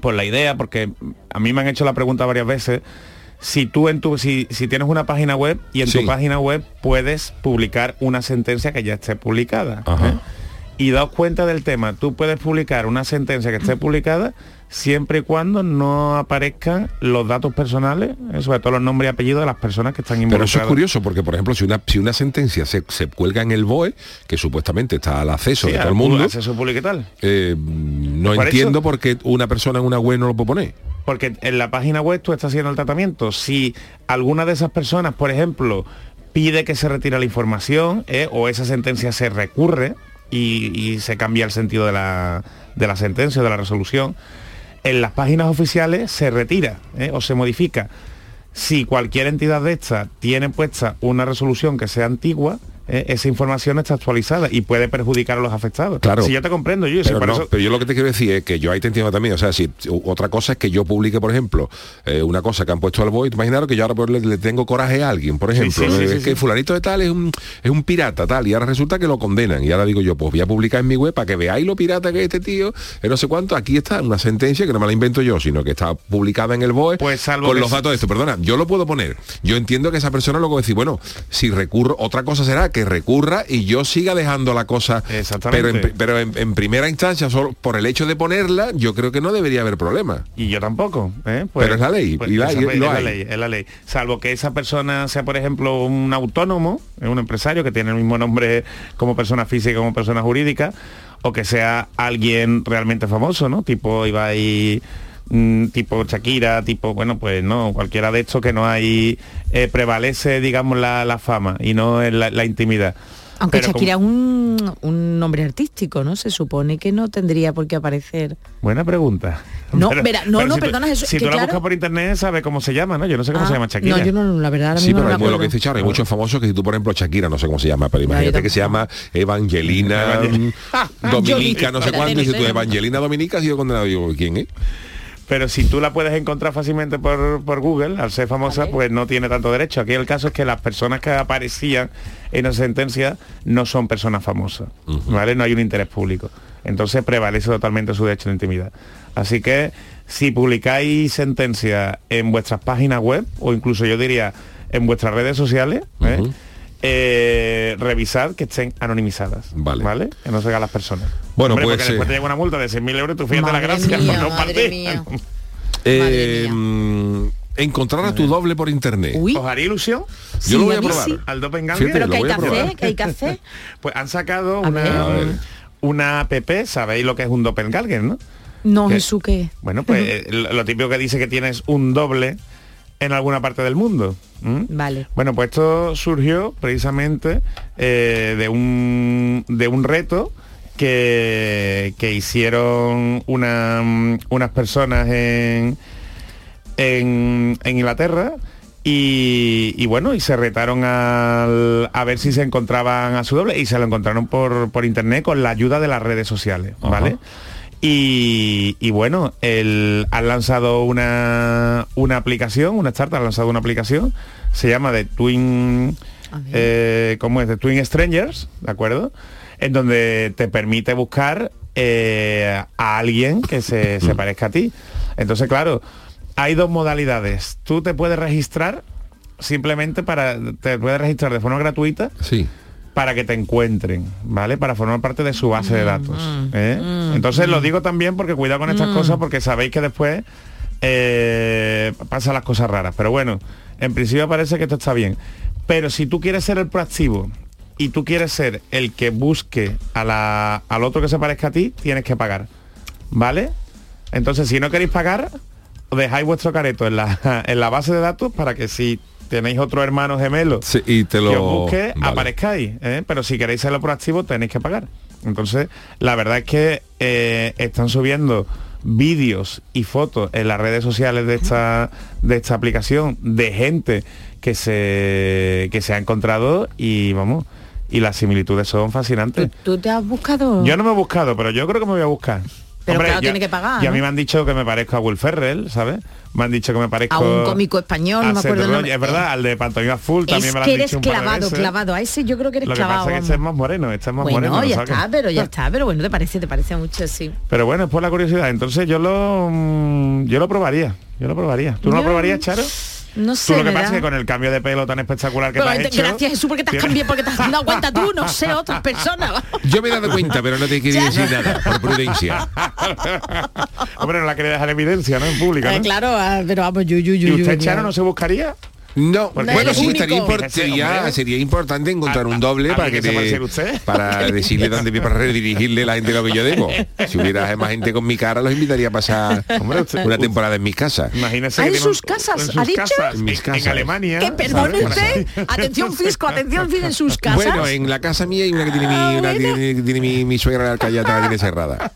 por la idea, porque a mí me han hecho la pregunta varias veces, si tú en tu, si, si tienes una página web y en Sí. tu página web puedes publicar una sentencia que ya esté publicada. Ajá. ¿eh? Y daos cuenta del tema, tú puedes publicar una sentencia que esté publicada siempre y cuando no aparezcan los datos personales, eh, sobre todo los nombres y apellidos de las personas que están Pero involucradas. eso es curioso porque, por ejemplo, si una, si una sentencia se, se cuelga en el BOE, que supuestamente está al acceso Sí, de todo el mundo, acceso público y tal. eh, no Por entiendo eso- por qué una persona en una web no lo puede poner. Porque en la página web tú estás haciendo el tratamiento. Si alguna de esas personas, por ejemplo, pide que se retire la información eh, o esa sentencia se recurre y, y se cambia el sentido de la, de la sentencia o de la resolución, en las páginas oficiales se retira eh, o se modifica. Si cualquier entidad de estas tiene puesta una resolución que sea antigua, eh, esa información está actualizada y puede perjudicar a los afectados. Claro. Si yo te comprendo, yo, Pero, por no, eso- pero yo lo que te quiero decir es que yo ahí te entiendo también, o sea, si otra cosa es que yo publique, por ejemplo, eh, una cosa que han puesto al BOE, imaginaros que yo ahora le, le tengo coraje a alguien, por ejemplo, sí, sí, eh, sí, es que fulanito de tal es un, es un pirata, tal, y ahora resulta que lo condenan, y ahora digo yo, pues voy a publicar en mi web para que veáis lo pirata que es este tío, eh, no sé cuánto, aquí está una sentencia que no me la invento yo, sino que está publicada en el BOE Pues salvo con los datos de esto, perdona, yo lo puedo poner, yo entiendo que esa persona luego decir, bueno, si recurro, otra cosa será que recurra y yo siga dejando la cosa, pero, en, pero en, en primera instancia, solo por el hecho de ponerla, yo creo que no debería haber problema. Y yo tampoco. ¿eh? Pues- pero es la ley, pues y la- es la hay. ley, es la ley. Salvo que esa persona sea, por ejemplo, un autónomo, un empresario que tiene el mismo nombre como persona física como persona jurídica, o que sea alguien realmente famoso, ¿no? Tipo Ibai, mm, tipo Shakira, tipo, bueno, pues no, cualquiera de estos que no hay, eh, prevalece, digamos, la, la fama y no la, la intimidad. Aunque Pero Shakira es un, un nombre artístico, ¿no? Se supone que no tendría por qué aparecer. Buena pregunta. No, verá, no, no, si perdona, Jesús, Si que tú la buscas por internet, sabes cómo se llama, ¿no? Yo no sé cómo Ah, se llama Shakira. No, yo no, la verdad, ahora Sí, mismo pero no hay, lo que dice Charo, hay muchos famosos que si tú, por ejemplo, Shakira, no sé cómo se llama, pero imagínate que se llama Evangelina mm, Dominica, no sé cuánto, y si tú. Evangelina Dominica ha sido condenado, digo, ¿quién es? Pero si tú la puedes encontrar fácilmente por, por Google, al ser famosa, pues no tiene tanto derecho. Aquí el caso es que las personas que aparecían en esa sentencia no son personas famosas, ¿vale? No hay un interés público. Entonces prevalece totalmente su derecho de intimidad. Así que si publicáis sentencias en vuestras páginas web o incluso yo diría en vuestras redes sociales, ¿eh? Eh, revisad que estén anonimizadas. Vale. Que no se hagan las personas. Bueno, Hombre, pues, porque después eh, te llega una multa de 6.000 euros, tú fíjate la Madre gracia mía, por no madre partir. mía. Eh, mm, encontrar a tu doble por internet. ¿Os haría ilusión? Yo lo voy a probar. Al doppelganger. Fíjate, lo voy a probar. ¿Qué hay que hacer? Pues han sacado A ver. una, una app, sabéis lo que es un doppelganger, ¿no? No, ¿Qué? Jesús, ¿qué? Bueno, pues eh, lo lo típico que dice que tienes un doble en alguna parte del mundo. Vale. Bueno, pues esto surgió precisamente eh, de, un, de un reto que, que hicieron una- unas personas en, en, en Inglaterra y, y bueno, y se retaron al- a ver si se encontraban a su doble y se lo encontraron por, por internet con la ayuda de las redes sociales, ¿vale? Y, y bueno, el, han lanzado una, una aplicación, una startup ha lanzado una aplicación, se llama The Twin, eh, ¿cómo es? The Twin Strangers, ¿de acuerdo? En donde te permite buscar eh, a alguien que se, se parezca a ti. Entonces, claro, hay dos modalidades. Tú te puedes registrar simplemente para, te puedes registrar de forma gratuita Sí. para que te encuentren, ¿vale? Para formar parte de su base de datos. ¿eh? Entonces lo digo también porque cuidado con estas Mm. cosas porque sabéis que después eh, pasan las cosas raras. Pero bueno, en principio parece que esto está bien. Pero si tú quieres ser el proactivo y tú quieres ser el que busque a la- al otro que se parezca a ti, tienes que pagar. ¿Vale? Entonces, si no queréis pagar, dejáis vuestro careto en la, en la base de datos para que si tenéis otro hermano gemelo Sí, y te lo... que os busque, Vale. aparezcáis. ¿eh? Pero si queréis serlo proactivo, tenéis que pagar. Entonces, la verdad es que eh, están subiendo vídeos y fotos en las redes sociales de esta, de esta aplicación de gente que se, que se ha encontrado y vamos, y las similitudes son fascinantes. ¿Tú te has buscado? Yo no me he buscado, pero yo creo que me voy a buscar. Pero claro, yo- tiene que pagar, Y a ¿no? mí me han dicho que me parezco a Will Ferrell, ¿sabes? Me han dicho que me parezco A un cómico español, no me acuerdo el nombre. Es verdad, al de Pantomima Full también Es me lo han dicho de clavado, clavado. A ese yo creo que eres Lo que clavado. pasa es que este es más moreno, este es más bueno, moreno. ¿lo ya está, pero ya está, pero bueno, te parece, te parece mucho, sí. Pero bueno, es por la curiosidad. Entonces yo lo mm, yo lo probaría. Yo lo probaría. ¿Tú no lo Yo- probarías, Charo? No Tú sé, lo que pasa es que con el cambio de pelo tan espectacular que Pero te has hecho... gracias Jesús porque te has cambiado, porque te has dado cuenta tú, no sé, otras personas. Yo me he dado cuenta, pero no te quería decir nada, por prudencia. Hombre, no la quería dejar en evidencia, ¿no? En público, ¿no? Eh, claro, ah, pero vamos, yo, yo, yo. ¿Y usted, yo. Charo, no se buscaría? No, Porque bueno, sí, estaría, sería, hombre. sería importante encontrar un doble ¿A para alguien que te- usted? para decirle dónde para redirigirle a la gente lo que yo debo. Si hubiera más gente con mi cara, los invitaría a pasar una temporada en mis casas. Imagínese Ah, que en sus casas, en sus ¿ha dicho? casas, En mis casas. En Alemania. Que perdone usted. Atención fisco, atención fisco en sus casas. Bueno, en la casa mía hay una que tiene mi, una que tiene, que tiene mi, mi suegra la alcayata, la tiene cerrada.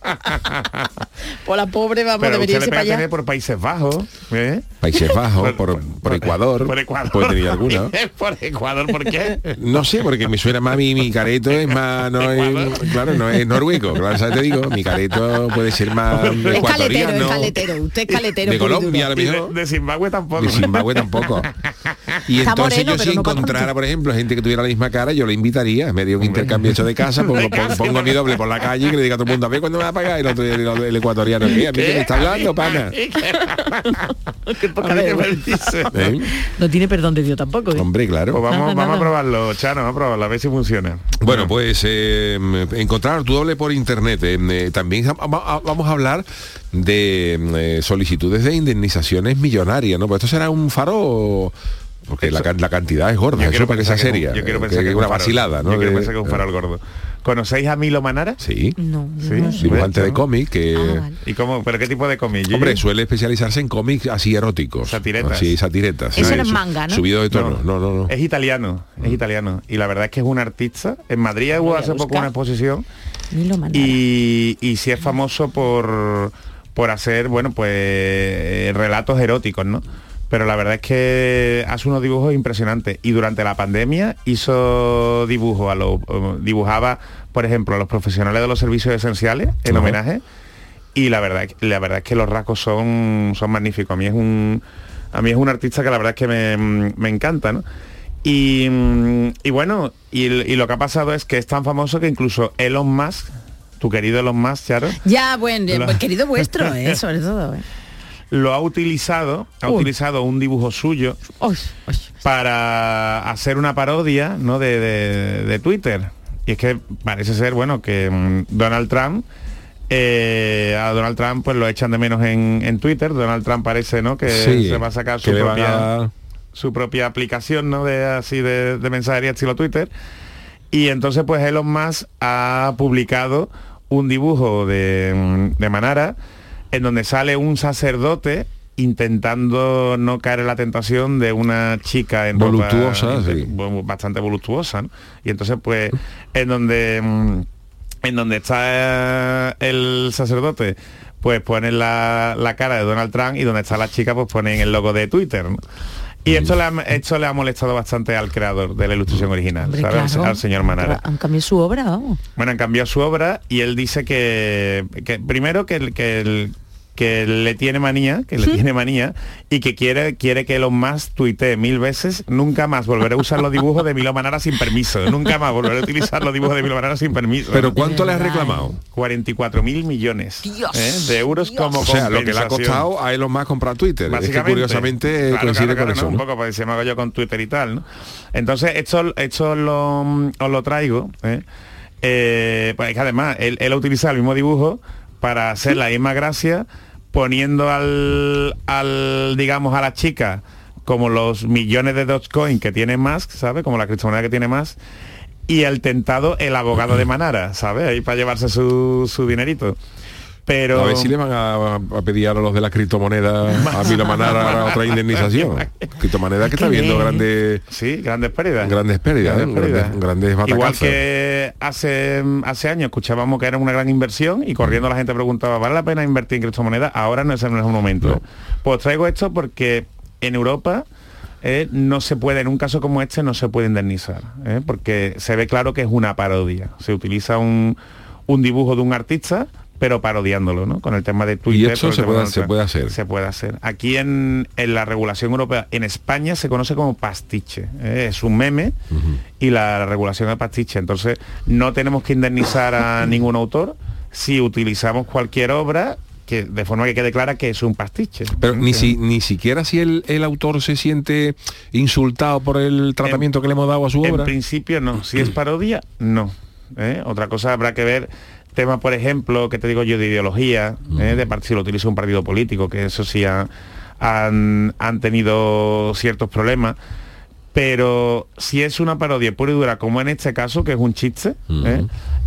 Por la pobre, vamos, Pero debería usted irse para allá. por Países Bajos. ¿eh? Países Bajos, por, por Ecuador, Por Ecuador. Puede tener alguna. por Ecuador, ¿por qué? No sé, porque me suena más mi, mi careto es más, no es, claro, no es noruego, claro, ¿sabes? Te digo, mi careto puede ser más Es caletero, es ecuatoriano, caletero. Usted es caletero. de. Colombia a lo Y de, mejor, de Zimbabue tampoco. de Zimbabue tampoco. Y Está entonces moreno, yo si no encontrara, por ejemplo, gente que tuviera la misma cara, yo le invitaría, me dio un intercambio hecho de casa, pongo, De pongo, casa, pongo a mi doble por la calle y que le diga a todo el mundo, a ver cuándo me va a pagar el otro el, el ecuatoriano, ¿qué? ¿A mí que me está hablando, pana? Qué poca A mí que tiene perdón de Dios tampoco. ¿eh? Hombre, claro. Pues vamos, Nada, vamos a probarlo, Chano, vamos a probarlo, a ver si funciona. Bueno, pues eh, encontrar tu doble por internet. Eh, eh, también va- va- vamos a hablar de eh, solicitudes de indemnizaciones millonarias, ¿no? Pues esto será un faro porque la, can- la cantidad es gorda, Yo eso para que sea seria. Yo quiero pensar que, que es una vacilada, ¿no? Yo quiero pensar que es un farol gordo. ¿Conocéis a Milo Manara? Sí, No, Sí, no. dibujante de cómic que... Ah, vale. ¿Y cómo? ¿Pero qué tipo de cómic? Hombre, suele especializarse en cómics así eróticos. Satiretas. Sí, satiretas. Eso no es manga, ¿no? Subido de tono. No, no, no. Es italiano, es italiano. Y la verdad es que es un artista. En Madrid hubo hace poco una exposición Milo Manara. y, y sí es famoso por, por hacer, bueno, pues eh, relatos eróticos, ¿no? Pero la verdad es que hace unos dibujos impresionantes. Y durante la pandemia hizo dibujos a los dibujaba, por ejemplo, a los profesionales de los servicios esenciales en homenaje. Y la verdad, la verdad es que los rasgos son, son magníficos. A mí es un a mí es un artista que la verdad es que me, me encanta, ¿no? Y, mm, y bueno, y, y lo que ha pasado es que es tan famoso que incluso Elon Musk, tu querido Elon Musk, Charo, Ya, bueno, Lo- pues, querido vuestro, ¿eh? sobre todo. ¿eh? Lo ha utilizado, ha Uy. utilizado un dibujo suyo para hacer una parodia ¿no? de, de- de Twitter. Y es que parece ser, bueno, que mm, Donald Trump, eh, a Donald Trump pues lo echan de menos en, en Twitter. Donald Trump parece, ¿no? Que Sí, se va a sacar su propia, a- su propia aplicación, ¿no? De así de, de mensajería estilo Twitter. Y entonces pues Elon Musk ha publicado un dibujo de, mm, de Manara en donde sale un sacerdote intentando no caer en la tentación de una chica en ropa Voluptuosa, sí. bu- bastante voluptuosa ¿no? y entonces pues en donde mm, en donde está el sacerdote pues ponen la, la cara de Donald Trump y donde está la chica pues ponen el logo de Twitter ¿no? Y esto le, ha, esto le ha molestado bastante al creador de la ilustración original Hombre, ¿sabes? claro. al señor Manara Han cambiado su obra, vamos. bueno, han cambiado su obra y él dice que, que primero que, el- que, el- que le tiene manía, que le tiene manía y que quiere, quiere que Elon Musk tuitee mil veces, nunca más volveré a usar los dibujos de Milo Manara sin permiso, nunca más volveré a utilizar los dibujos de Milo Manara sin permiso. ¿Pero cuánto le has reclamado? 44 mil millones ¿eh? de euros como O sea, lo que le ha costado a Elon Musk comprar Twitter. Es que Básicamente. curiosamente Claro, coincide claro, claro, con eso. ¿no? Un poco porque se me hago yo con Twitter y tal, ¿no? Entonces, esto, esto lo, os lo traigo, ¿eh? Eh, pues es que además, él, él ha utilizado el mismo dibujo para hacer la misma gracia, poniendo al, al digamos, a la chica como los millones de Dogecoin que tiene Musk, ¿sabe? Como la criptomoneda que tiene más y el tentado el abogado de Manara, ¿sabes? Ahí para llevarse su, su dinerito. Pero A ver si le van a, a pedir a los de la criptomoneda a Milo Manara otra indemnización. Criptomoneda que está viendo grandes sí, grandes pérdidas. grandes pérdidas, Grandes ¿eh? pérdidas. grandes, grandes Igual que hace, hace años escuchábamos que era una gran inversión y corriendo la gente preguntaba, ¿vale la pena invertir en criptomonedas? Ahora no es el mejor momento. Pues traigo esto porque en Europa eh, no se puede, en un caso como este, no se puede indemnizar, ¿eh? porque se ve claro que es una parodia. Se utiliza un, un dibujo de un artista pero parodiándolo, ¿no? Con el tema de Twitter. eso con el se puede- de- se puede hacer. Se puede hacer. Aquí en, en la regulación europea, en España se conoce como pastiche. ¿eh? Es un meme y la regulación es pastiche. Entonces, no tenemos que indemnizar a ningún autor si utilizamos cualquier obra que de forma que quede clara que es un pastiche. Pero ni, si, ni siquiera si el, el autor se siente insultado por el tratamiento que le hemos dado a su En obra. principio no. Si es parodia, no. ¿eh? Otra cosa habrá que ver tema, por ejemplo, que te digo yo de ideología, ¿eh? de si lo utiliza un partido político, que eso sí ha- han, han tenido ciertos problemas. Pero si es una parodia pura y dura, como en este caso, que es un chiste, ¿eh?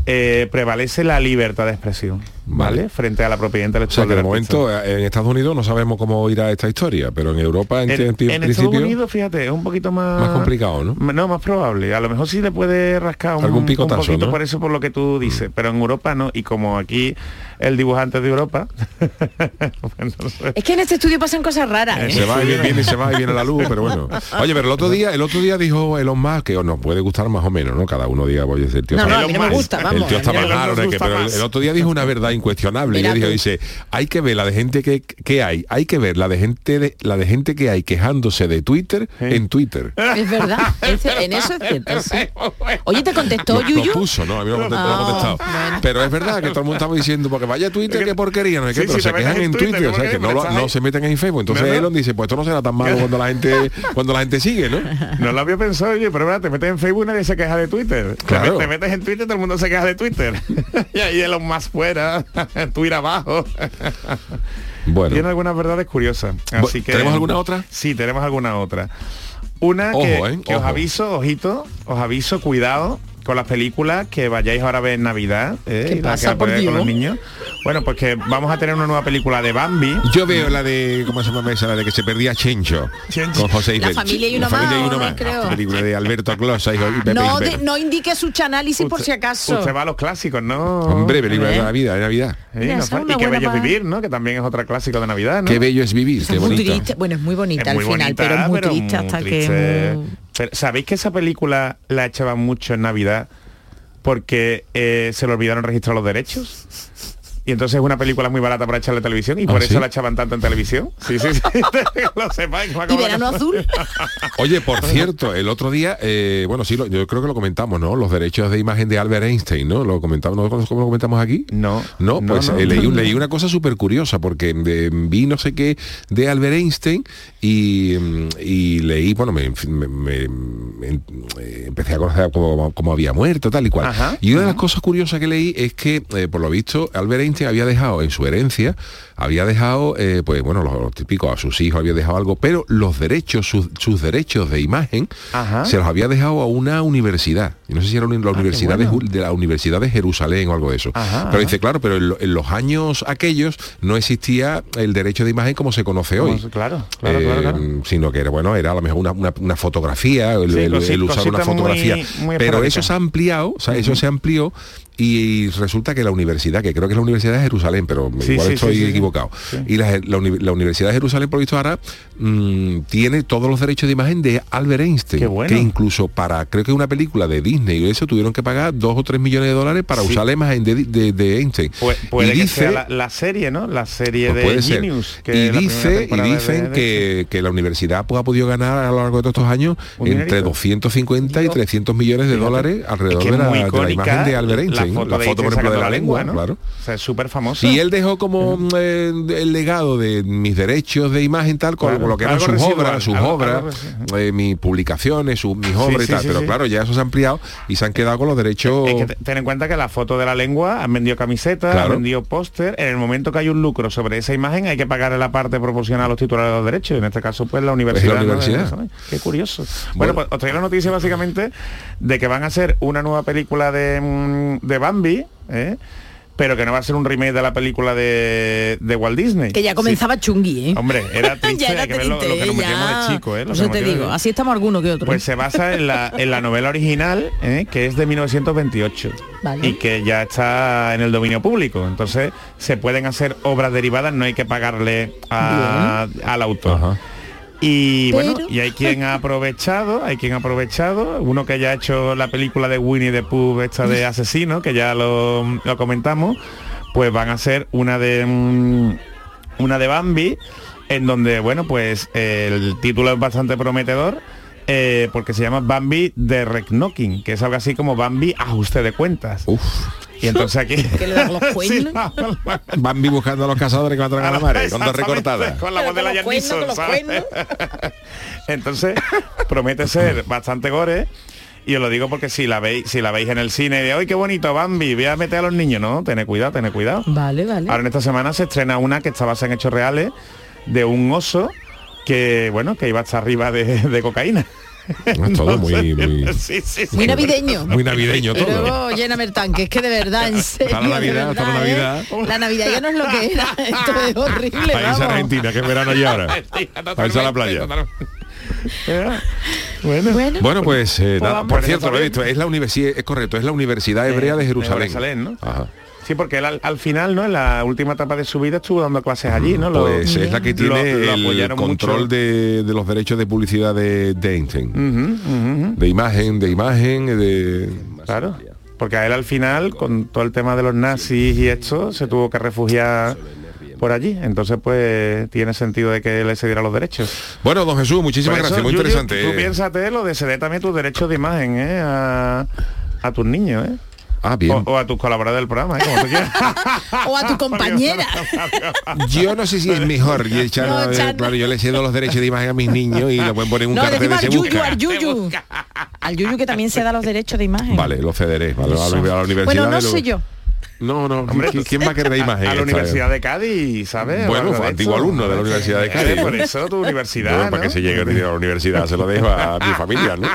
Eh, prevalece la libertad de expresión, ¿vale? Frente a la propiedad O sea intelectual. que de momento eh, en Estados Unidos no sabemos cómo irá esta historia, pero en Europa en, En, en en principio Estados Unidos, fíjate, es un poquito más... más complicado, ¿no? No, más probable. A lo mejor sí le puede rascar un, Algún picotazo, un poquito ¿no? por eso, por lo que tú dices. Pero en Europa no. Y como aquí el dibujante de Europa... pues no sé. Es que en este estudio pasan cosas raras. ¿eh? Se va y viene, se va y viene la luz, pero bueno. Oye, pero el otro día, el otro día dijo Elon Musk que nos puede gustar más o menos, ¿no? Cada uno diga, oye, el tío No, está no, a mí no me el- El tío está no raro, que- pero el, más. el otro día dijo una verdad incuestionable. Mira y dijo, dice, hay que ver la de gente que, que hay, hay que ver la de gente de, la de gente que hay quejándose de Twitter en Twitter. Es verdad, es- en eso es cierto. sí. Oye, ¿te contestó Lo- lo Yuyu? puso, no, a mí no me contestó, Ah, contestado. bueno. Pero es verdad que todo el mundo estaba diciendo, porque vaya Twitter, qué porquería, no qué, Sí, pero se quejan en Twitter, Twitter, ¿qué o sea, que no, lo- se meten en Facebook. Entonces. Elon dice, pues esto no será tan malo cuando la gente cuando la gente sigue, ¿no? No lo había pensado, oye, pero verdad, te metes en Facebook y nadie se queja de Twitter. Te Claro. Te metes en Twitter todo el mundo se queja de Twitter. y ahí Elon más fuera, Twitter abajo. Bueno. Tiene algunas verdades curiosas. Así que, ¿tenemos alguna otra? Sí, tenemos alguna otra. Una Ojo, que, ¿eh? que os aviso, ojito, os aviso, cuidado las películas que vayáis ahora a ver en Navidad. ¿eh? ¿Qué y la pasa, que por ponéis con los niños. Bueno, pues que vamos a tener una nueva película de Bambi. Yo veo la de, ¿cómo se llama esa? La de que se perdía Chencho. Chencho. Con José La familia y uno La familia más, y uno ¿no? más. creo. La película de Alberto Closa y y Pepe No, de- no indique su análisis por si acaso. Usted va a los clásicos, ¿no? Hombre, película de. Navidad, de Navidad. Sí, Mira, no es y qué bello pa- vivir, ¿no? Que también es otra clásico de Navidad, ¿no? Qué bello es vivir, qué es muy bonito. triste. Bueno, es muy bonita Es al muy final, bonita, pero es muy pero triste muy hasta triste. que... ¿Sabéis que esa película la echaban mucho en Navidad porque eh, se le olvidaron registrar los derechos? Y entonces es una película muy barata para echarle televisión y ¿Ah, por sí? eso la echaban tanto en televisión. Sí, sí, sí. lo sepáis. Y verano azul. Oye, por cierto, el otro día, eh, bueno, sí, lo- yo creo que lo comentamos, ¿no? Los derechos de imagen de Albert Einstein, ¿no? Lo comentamos, ¿no? ¿Cómo lo comentamos aquí? No. No, pues no. eh, leí, leí una cosa súper curiosa porque eh, vi no sé qué de Albert Einstein y, mm, y leí, bueno, me, me- me- me- eh, empecé a conocer cómo, cómo había muerto, tal y cual. Ajá, y una de las cosas curiosas que leí es que, eh, por lo visto, Albert Einstein había dejado en su herencia, había dejado, eh, pues bueno, lo, lo típico, a sus hijos había dejado algo, pero los derechos, sus, sus derechos de imagen, Ajá. se los había dejado a una universidad. Y no sé si era la universidad de Ah, bueno. Ju- de, la Universidad de Jerusalén o algo de eso. Ajá, pero dice, claro, pero en, lo- en los años aquellos no existía el derecho de imagen como se conoce hoy. Claro, claro, Eh, claro, claro. sino que era bueno era a lo mejor una, una- una fotografía el, Sí, el- cosi- el usar una muy- fotografía muy pero eso se ha ampliado o sea, eso se amplió y resulta que la universidad que creo que es la universidad de Jerusalén pero Sí, igual sí, estoy sí, equivocado y la, la uni- la universidad de Jerusalén por visto ahora mm, tiene todos los derechos de imagen de Albert Einstein bueno. que incluso para creo que una película de Disney y eso tuvieron que pagar dos o tres millones de dólares para usar la imagen de, de- de Einstein Pu- puede y que dice sea la, la serie, ¿no? La serie pues de. Genius. que y dice y dicen de- que, que la universidad pues, ha podido ganar a lo largo de todos estos años entre dinerito. 250 y 300 millones de dólares alrededor Es que de, la, de la imagen de Albert Einstein La foto, de Einstein por ejemplo de la lengua, ¿no? claro O sea, es súper famosa. y él dejó como mm, eh, el legado de mis derechos de imagen tal con Claro, lo que eran sus residual, obras sus algo- obras algo eh, mis publicaciones sus, mis obras sí, y tal sí, pero claro ya eso se ha ampliado y se han quedado con los derechos Es que ten en cuenta que la foto de la lengua han vendido camisetas, Claro. han vendido póster. En el momento que hay un lucro sobre esa imagen hay que pagar la parte proporcional a los titulares de los derechos. En este caso, pues la universidad. universidad. Qué curioso. Bueno. Bueno, pues os traigo la noticia básicamente de que van a hacer una nueva película de, mm, de Bambi, ¿eh? pero que no va a ser un remake de la película de, de Walt Disney. Que ya comenzaba chungui, ¿eh? Hombre, era triste, Ya era hay que ver lo, lo que nos metíamos ya. de chico, ¿eh? Nos te digo, de- así estamos alguno que otro. Pues se basa en la, en la novela original, ¿eh? que es de 1928 Vale. y que ya está en el dominio público. Entonces se pueden hacer obras derivadas, no hay que pagarle a- al autor. Y bueno, y hay quien ha aprovechado, hay quien ha aprovechado, uno que ya ha hecho la película de Winnie the Pooh, esta de asesino, que ya lo, lo comentamos, pues van a hacer una de mm, una de Bambi, en donde, bueno, pues el título es bastante prometedor. eh, porque se llama Bambi de Recnocking, que es algo así como Bambi ajuste de cuentas. Y entonces aquí... Que le dan los cuernos. Bambi buscando a los cazadores que matan a la madre con dos recortadas Con la voz de la Con los cuernos, Jan con los ¿sabes? Entonces, promete ser bastante gore. Y os lo digo porque si la veis, si la veis en el cine de hoy, qué bonito, Bambi, voy a meter a los niños, ¿no? Tened cuidado, tened cuidado. Vale, vale. Ahora en esta semana se estrena una que está basada en hechos reales de un oso que, bueno, que iba hasta arriba de, de cocaína. Es todo muy, muy, Sí, sí, sí. Muy navideño. muy navideño todo luego lléname el tanque, es que de verdad, en serio. Para la de Navidad, verdad, para la ¿eh? Navidad. La Navidad ya no es lo que era. Esto es horrible, País vamos. Argentina, que es verano y ahora. Irse a la playa. Bueno, Bueno, pues, eh, Pues nada, por pero cierto, lo he visto, es la universidad, es correcto, es la Universidad Hebrea de Jerusalén. Jerusalén, ¿no? Ajá. Sí, porque él al, al final, ¿no? En la última etapa de su vida estuvo dando clases allí, ¿no? Lo- Pues es la que lo- tiene lo el apoyaron control de, de los derechos de publicidad de, de Einstein. De imagen, de imagen, de... Claro. Porque a él al final, con todo el tema de los nazis y esto, se tuvo que refugiar por allí. Entonces, pues, tiene sentido de que le cediera los derechos. Bueno, don Jesús, muchísimas eso, gracias, muy interesante. Tú piénsate lo de ceder también tus derechos de imagen, ¿eh? A, a tus niños, ¿eh? Ah, bien. O, o a tus colaboradores del programa, ¿eh? Como tú quieras. O a tu compañera. Yo no sé si es mejor y echar- No, eh, claro, yo le cedo los derechos de imagen a mis niños y le pueden poner un No, cartel de se al Yuyu, busca. al Yuyu. Al Yuyu que también se da los derechos de imagen. Vale, lo cederé vale, a, la, a la universidad. Bueno, no sé yo. No, no, Hombre, ¿qui- ¿quién va a querer de imagen? A, la esta? Universidad de Cádiz, ¿sabes? Bueno, O fue antiguo alumno de la Universidad de Cádiz. Eh, Por eso tu universidad, Bueno, para que se llegue a la universidad, se lo dejo a mi familia, ¿no?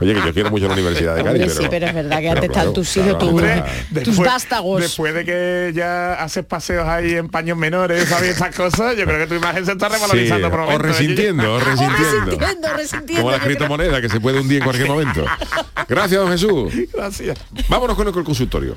Oye, que yo quiero mucho la Universidad de Cádiz, Hombre, pero... sí, pero es verdad que antes están claro, tus hijos, claro, tus, tus vástagos. Después de que ya haces paseos ahí en paños menores, ¿sabes? Estas cosas, yo creo que tu imagen se está revalorizando Sí, por o momentos, ¿eh? resintiendo, o resintiendo. Resintiendo, resintiendo. Como la criptomoneda, que se puede hundir en cualquier momento. Gracias, don Jesús. Gracias. Vámonos con el consultorio.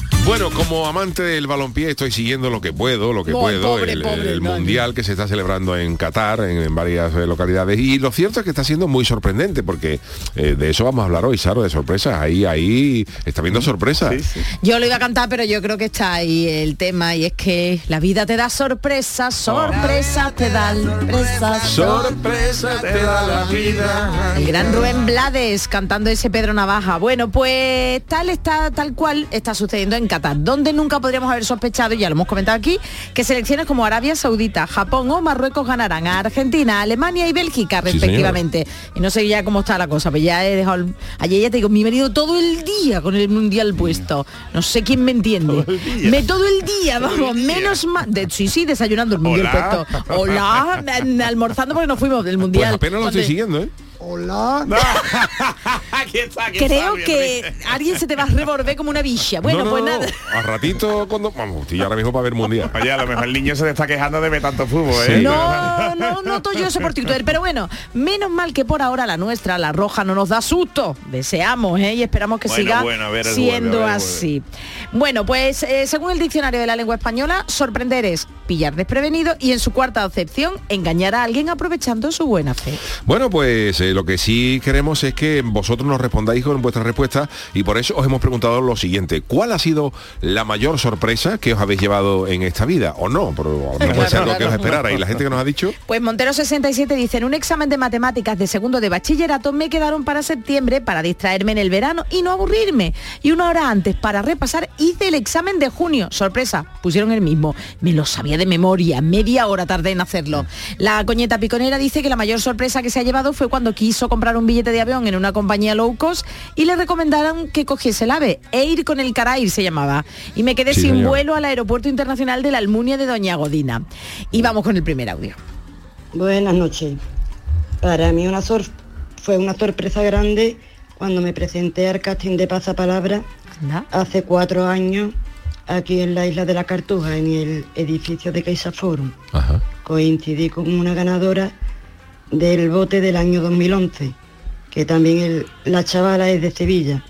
Bueno, como amante del balompié estoy siguiendo lo que puedo, lo que puedo, pobre, el, pobre, el Dani. mundial que se está celebrando en Qatar, en, en varias eh, localidades. Y lo cierto es que está siendo muy sorprendente porque eh, de eso vamos a hablar hoy, Saro, de sorpresas. Ahí, ahí está viendo sorpresas. Yo lo iba a cantar, pero yo creo que está ahí el tema y es que la vida te da sorpresas, sorpresas te da sorpresas. Sorpresa te da la vida. El gran Rubén Blades cantando ese Pedro Navaja. Bueno, pues tal está tal cual está sucediendo en Qatar, donde nunca podríamos haber sospechado, y ya lo hemos comentado aquí, que selecciones como Arabia Saudita, Japón o Marruecos ganarán a Argentina, Alemania y Bélgica Sí, respectivamente. y no sé ya cómo está la cosa, pues ya he dejado el- ayer ya te digo, mi marido todo el día con el mundial puesto. No sé quién me entiende. Me todo el día, vamos, menos. De, sí, sí, desayunando el mundial Hola. puesto. Hola, almorzando porque nos fuimos del Pues mundial. apenas lo estoy siguiendo, ¿eh? Hola. Creo que alguien se te va a revolver como una bicha. Bueno, No, no, pues no, nada. A ratito cuando. Vamos, estoy ahora mismo para ver mundial. Oye, a lo mejor el niño se te está quejando de ver tanto fútbol, ¿eh? No, no noto yo eso por Twitter, pero bueno, menos mal que por ahora la nuestra, la roja, no nos da susto. Deseamos, ¿eh? Y esperamos que Bueno, siga bueno, ver siendo ver así. Bueno, pues eh, según el diccionario de la lengua española, sorprender es pillar desprevenido y en su cuarta acepción, engañar a alguien aprovechando su buena fe. Bueno, pues eh, lo que sí queremos es que vosotros nos respondáis con vuestras respuestas y por eso os hemos preguntado lo siguiente. ¿Cuál ha sido la mayor sorpresa que os habéis llevado en esta vida? O no, pero lo mejor puede ser algo que os esperara. Y la gente que nos ha dicho... Pues Montero 67 dice, en un examen de matemáticas de segundo de bachillerato me quedaron para septiembre para distraerme en el verano y no aburrirme. Y una hora antes para repasar hice el examen de junio. Sorpresa, pusieron el mismo. Me lo sabía de memoria, media hora tardé en hacerlo. La coñeta piconera dice que la mayor sorpresa que se ha llevado fue cuando quiso comprar un billete de avión en una compañía low cost y le recomendaron que cogiese el AVE. Air con el Carair se llamaba. Y me quedé Sí, sin señor. vuelo al aeropuerto internacional de la Almunia de Doña Godina. Y vamos con el primer audio. Buenas noches. Para mí una sor- fue una sorpresa grande cuando me presenté al casting de Pasapalabra hace cuatro años aquí en la isla de la Cartuja, en el edificio de Caixa Forum. Coincidí con una ganadora del bote del año 2011, que también el- la chavala es de Sevilla.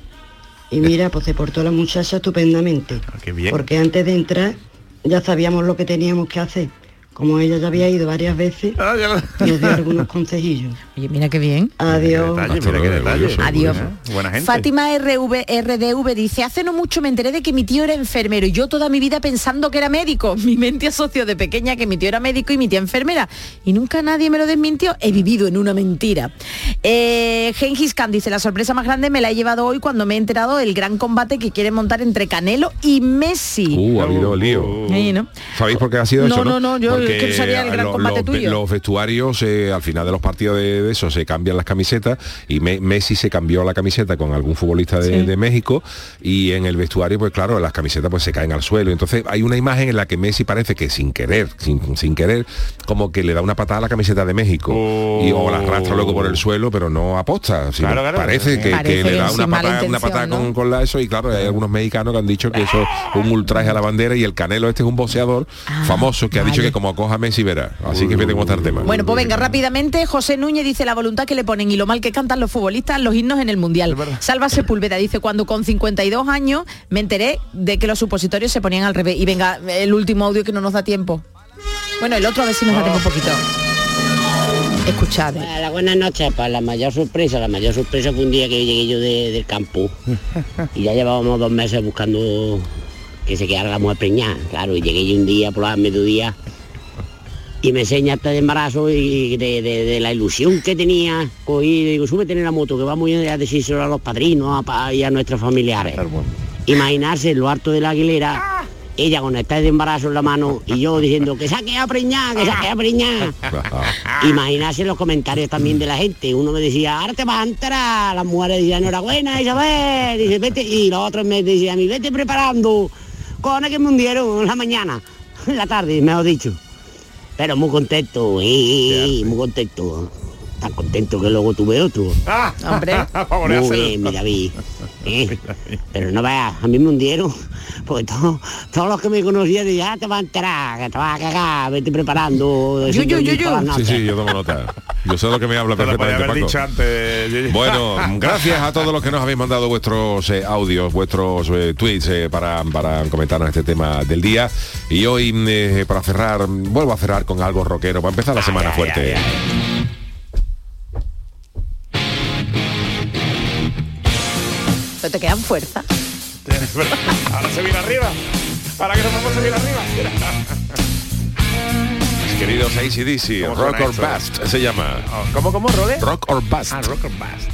Y mira, pues se portó la muchacha estupendamente. qué bien. Porque antes de entrar ya sabíamos lo que teníamos que hacer. Como ella ya había ido varias veces, nos dio algunos consejillos. Oye, mira qué bien. Adiós. mira qué detalle. Adiós. Buena gente. Fátima RV, RDV dice, hace no mucho me enteré de que mi tío era enfermero y yo toda mi vida pensando que era médico. Mi mente asoció de pequeña que mi tío era médico y mi tía enfermera. Y nunca nadie me lo desmintió. He vivido en una mentira. Eh, Gengis Khan dice, la sorpresa más grande me la he llevado hoy cuando me he enterado del gran combate que quiere montar entre Canelo y Messi. Uh, ha habido lío. ¿no? ¿Sabéis por qué ha sido No, eso? no, no, yo Porque lo- los, vestuarios, eh, al final de los partidos de, de eso, se cambian las camisetas y Me- Messi se cambió la camiseta con algún futbolista de, Sí. de México y en el vestuario, pues claro, las camisetas pues se caen al suelo. Entonces hay una imagen en la que Messi parece que sin querer, sin, sin querer, como que le da una patada a la camiseta de México y o la arrastra luego por el suelo, pero no aposta. sino Claro, claro. parece que, Parece que le da una patada, una intención, patada ¿no? con, con la eso y claro, hay algunos mexicanos que han dicho que eso es un ultraje a la bandera y el Canelo este es un boxeador famoso que ha dicho que como coja Messi verá. Así que vete está el tema. Bueno, pues venga, rápidamente, José Núñez dice la voluntad que le ponen y lo mal que cantan los futbolistas los himnos en el Mundial. Salva Sepúlveda dice, cuando con 52 años me enteré de que los supositorios se ponían al revés. Y venga, el último audio que no nos da tiempo. Bueno, el otro a ver si nos da tiempo un poquito. Escuchad. eh. Hola, buenas noches. Para la mayor sorpresa, la mayor sorpresa fue un día que llegué yo de- del campo y ya llevábamos dos meses buscando que se quedara la mujer preñada. Claro, y llegué yo un día por la mediodía y me enseña este de embarazo y de, de- de la ilusión que tenía. Cogí digo, súbete en la moto que vamos a decírselo a los padrinos a y a nuestros familiares. Imaginarse lo alto de la aguilera, ella con este de embarazo en la mano y yo diciendo que saque a preñar, que saque a preñar. Imaginarse los comentarios también de la gente. Uno me decía, ahora te vas a enterar. Las mujeres decían, enhorabuena, Isabel. Dice, vete. Y los otros me decían, a mí, vete preparando. Cojones que me hundieron en la mañana, en la tarde, mejor dicho. Pero muy contento, eh, muy contento. Tan contento que luego tuve otro. Hombre. Muy bien, mi David. ¿eh? Pero no veas, a mí me hundieron. Porque todo- todos los que me conocían "Ah, te vas a enterar, que te vas a cagar, vete preparando. Yo, yo, yo, yo. Sí, noches". sí, yo tomo nota. Yo sé lo que me habla perfectamente, haber Paco. dicho antes. Yuyu. Bueno, gracias a todos los que nos habéis mandado vuestros eh, audios, vuestros eh, tweets eh, para, para comentarnos este tema del día. Y hoy, para cerrar, vuelvo a cerrar con algo rockero, para empezar la semana fuerte. Te quedan fuerza. Ahora se viene arriba. Para que no podemos seguir arriba. Queridos ACDC, ¿Cómo Rock or eso? Bust se llama. ¿Cómo, cómo, Rode? Rock or Bust. Ah, rock or bust.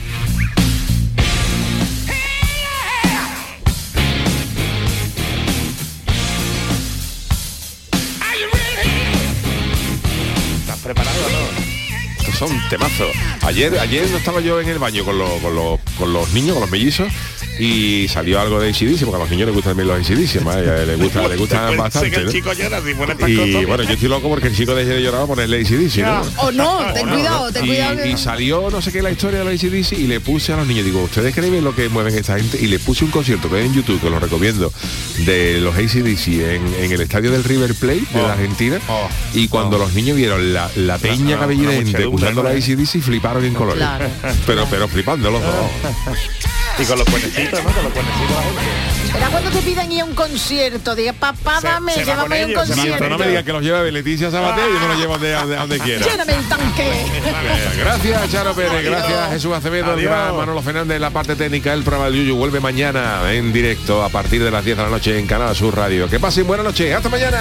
¿Estás preparado o no? Estos son temazos. Ayer, ayer no estaba yo en el baño con, los- con, los, con los niños, con los mellizos, y salió algo de ACDC, porque a los niños les gustan también los ACDC, les gusta, les gustan Después sé bastante. que el ¿no? chico llora si pone estas Y cosas. bueno, yo estoy loco porque el chico deje de llorar a ponerle ACDC, ¿no? O no, ten cuidado, ten y, cuidado. y salió no sé qué la historia de los ACDC y le puse a los niños, digo, ¿ustedes creen lo que mueven esta gente? Y le puse un concierto que hay en YouTube, que lo recomiendo, de los ACDC en, en el estadio del River Plate de la Argentina. y cuando los niños vieron la, la peña cabellera escuchando la ¿no? ACDC, fliparon en colores. Claro. Pero, pero flipando los dos. Y con los cuernecitos, ¿no? Con los cuernecitos la gente. Era cuando te piden ir a un concierto, diga, papá, Se- dame, se con llévame a un ellos, se concierto. Pero no me digas que los lleva de Leticia Sabater yo me los llevo de, de- a donde quiera. Lléname el tanque. Gracias, Charo Pérez. Adiós. Gracias, Jesús Acevedo. El gran Manolo Fernández la parte técnica. El programa del Yuyu vuelve mañana en directo a partir de las 10 de la noche en Canal Sur Radio. Que pasen buena noche. Hasta mañana.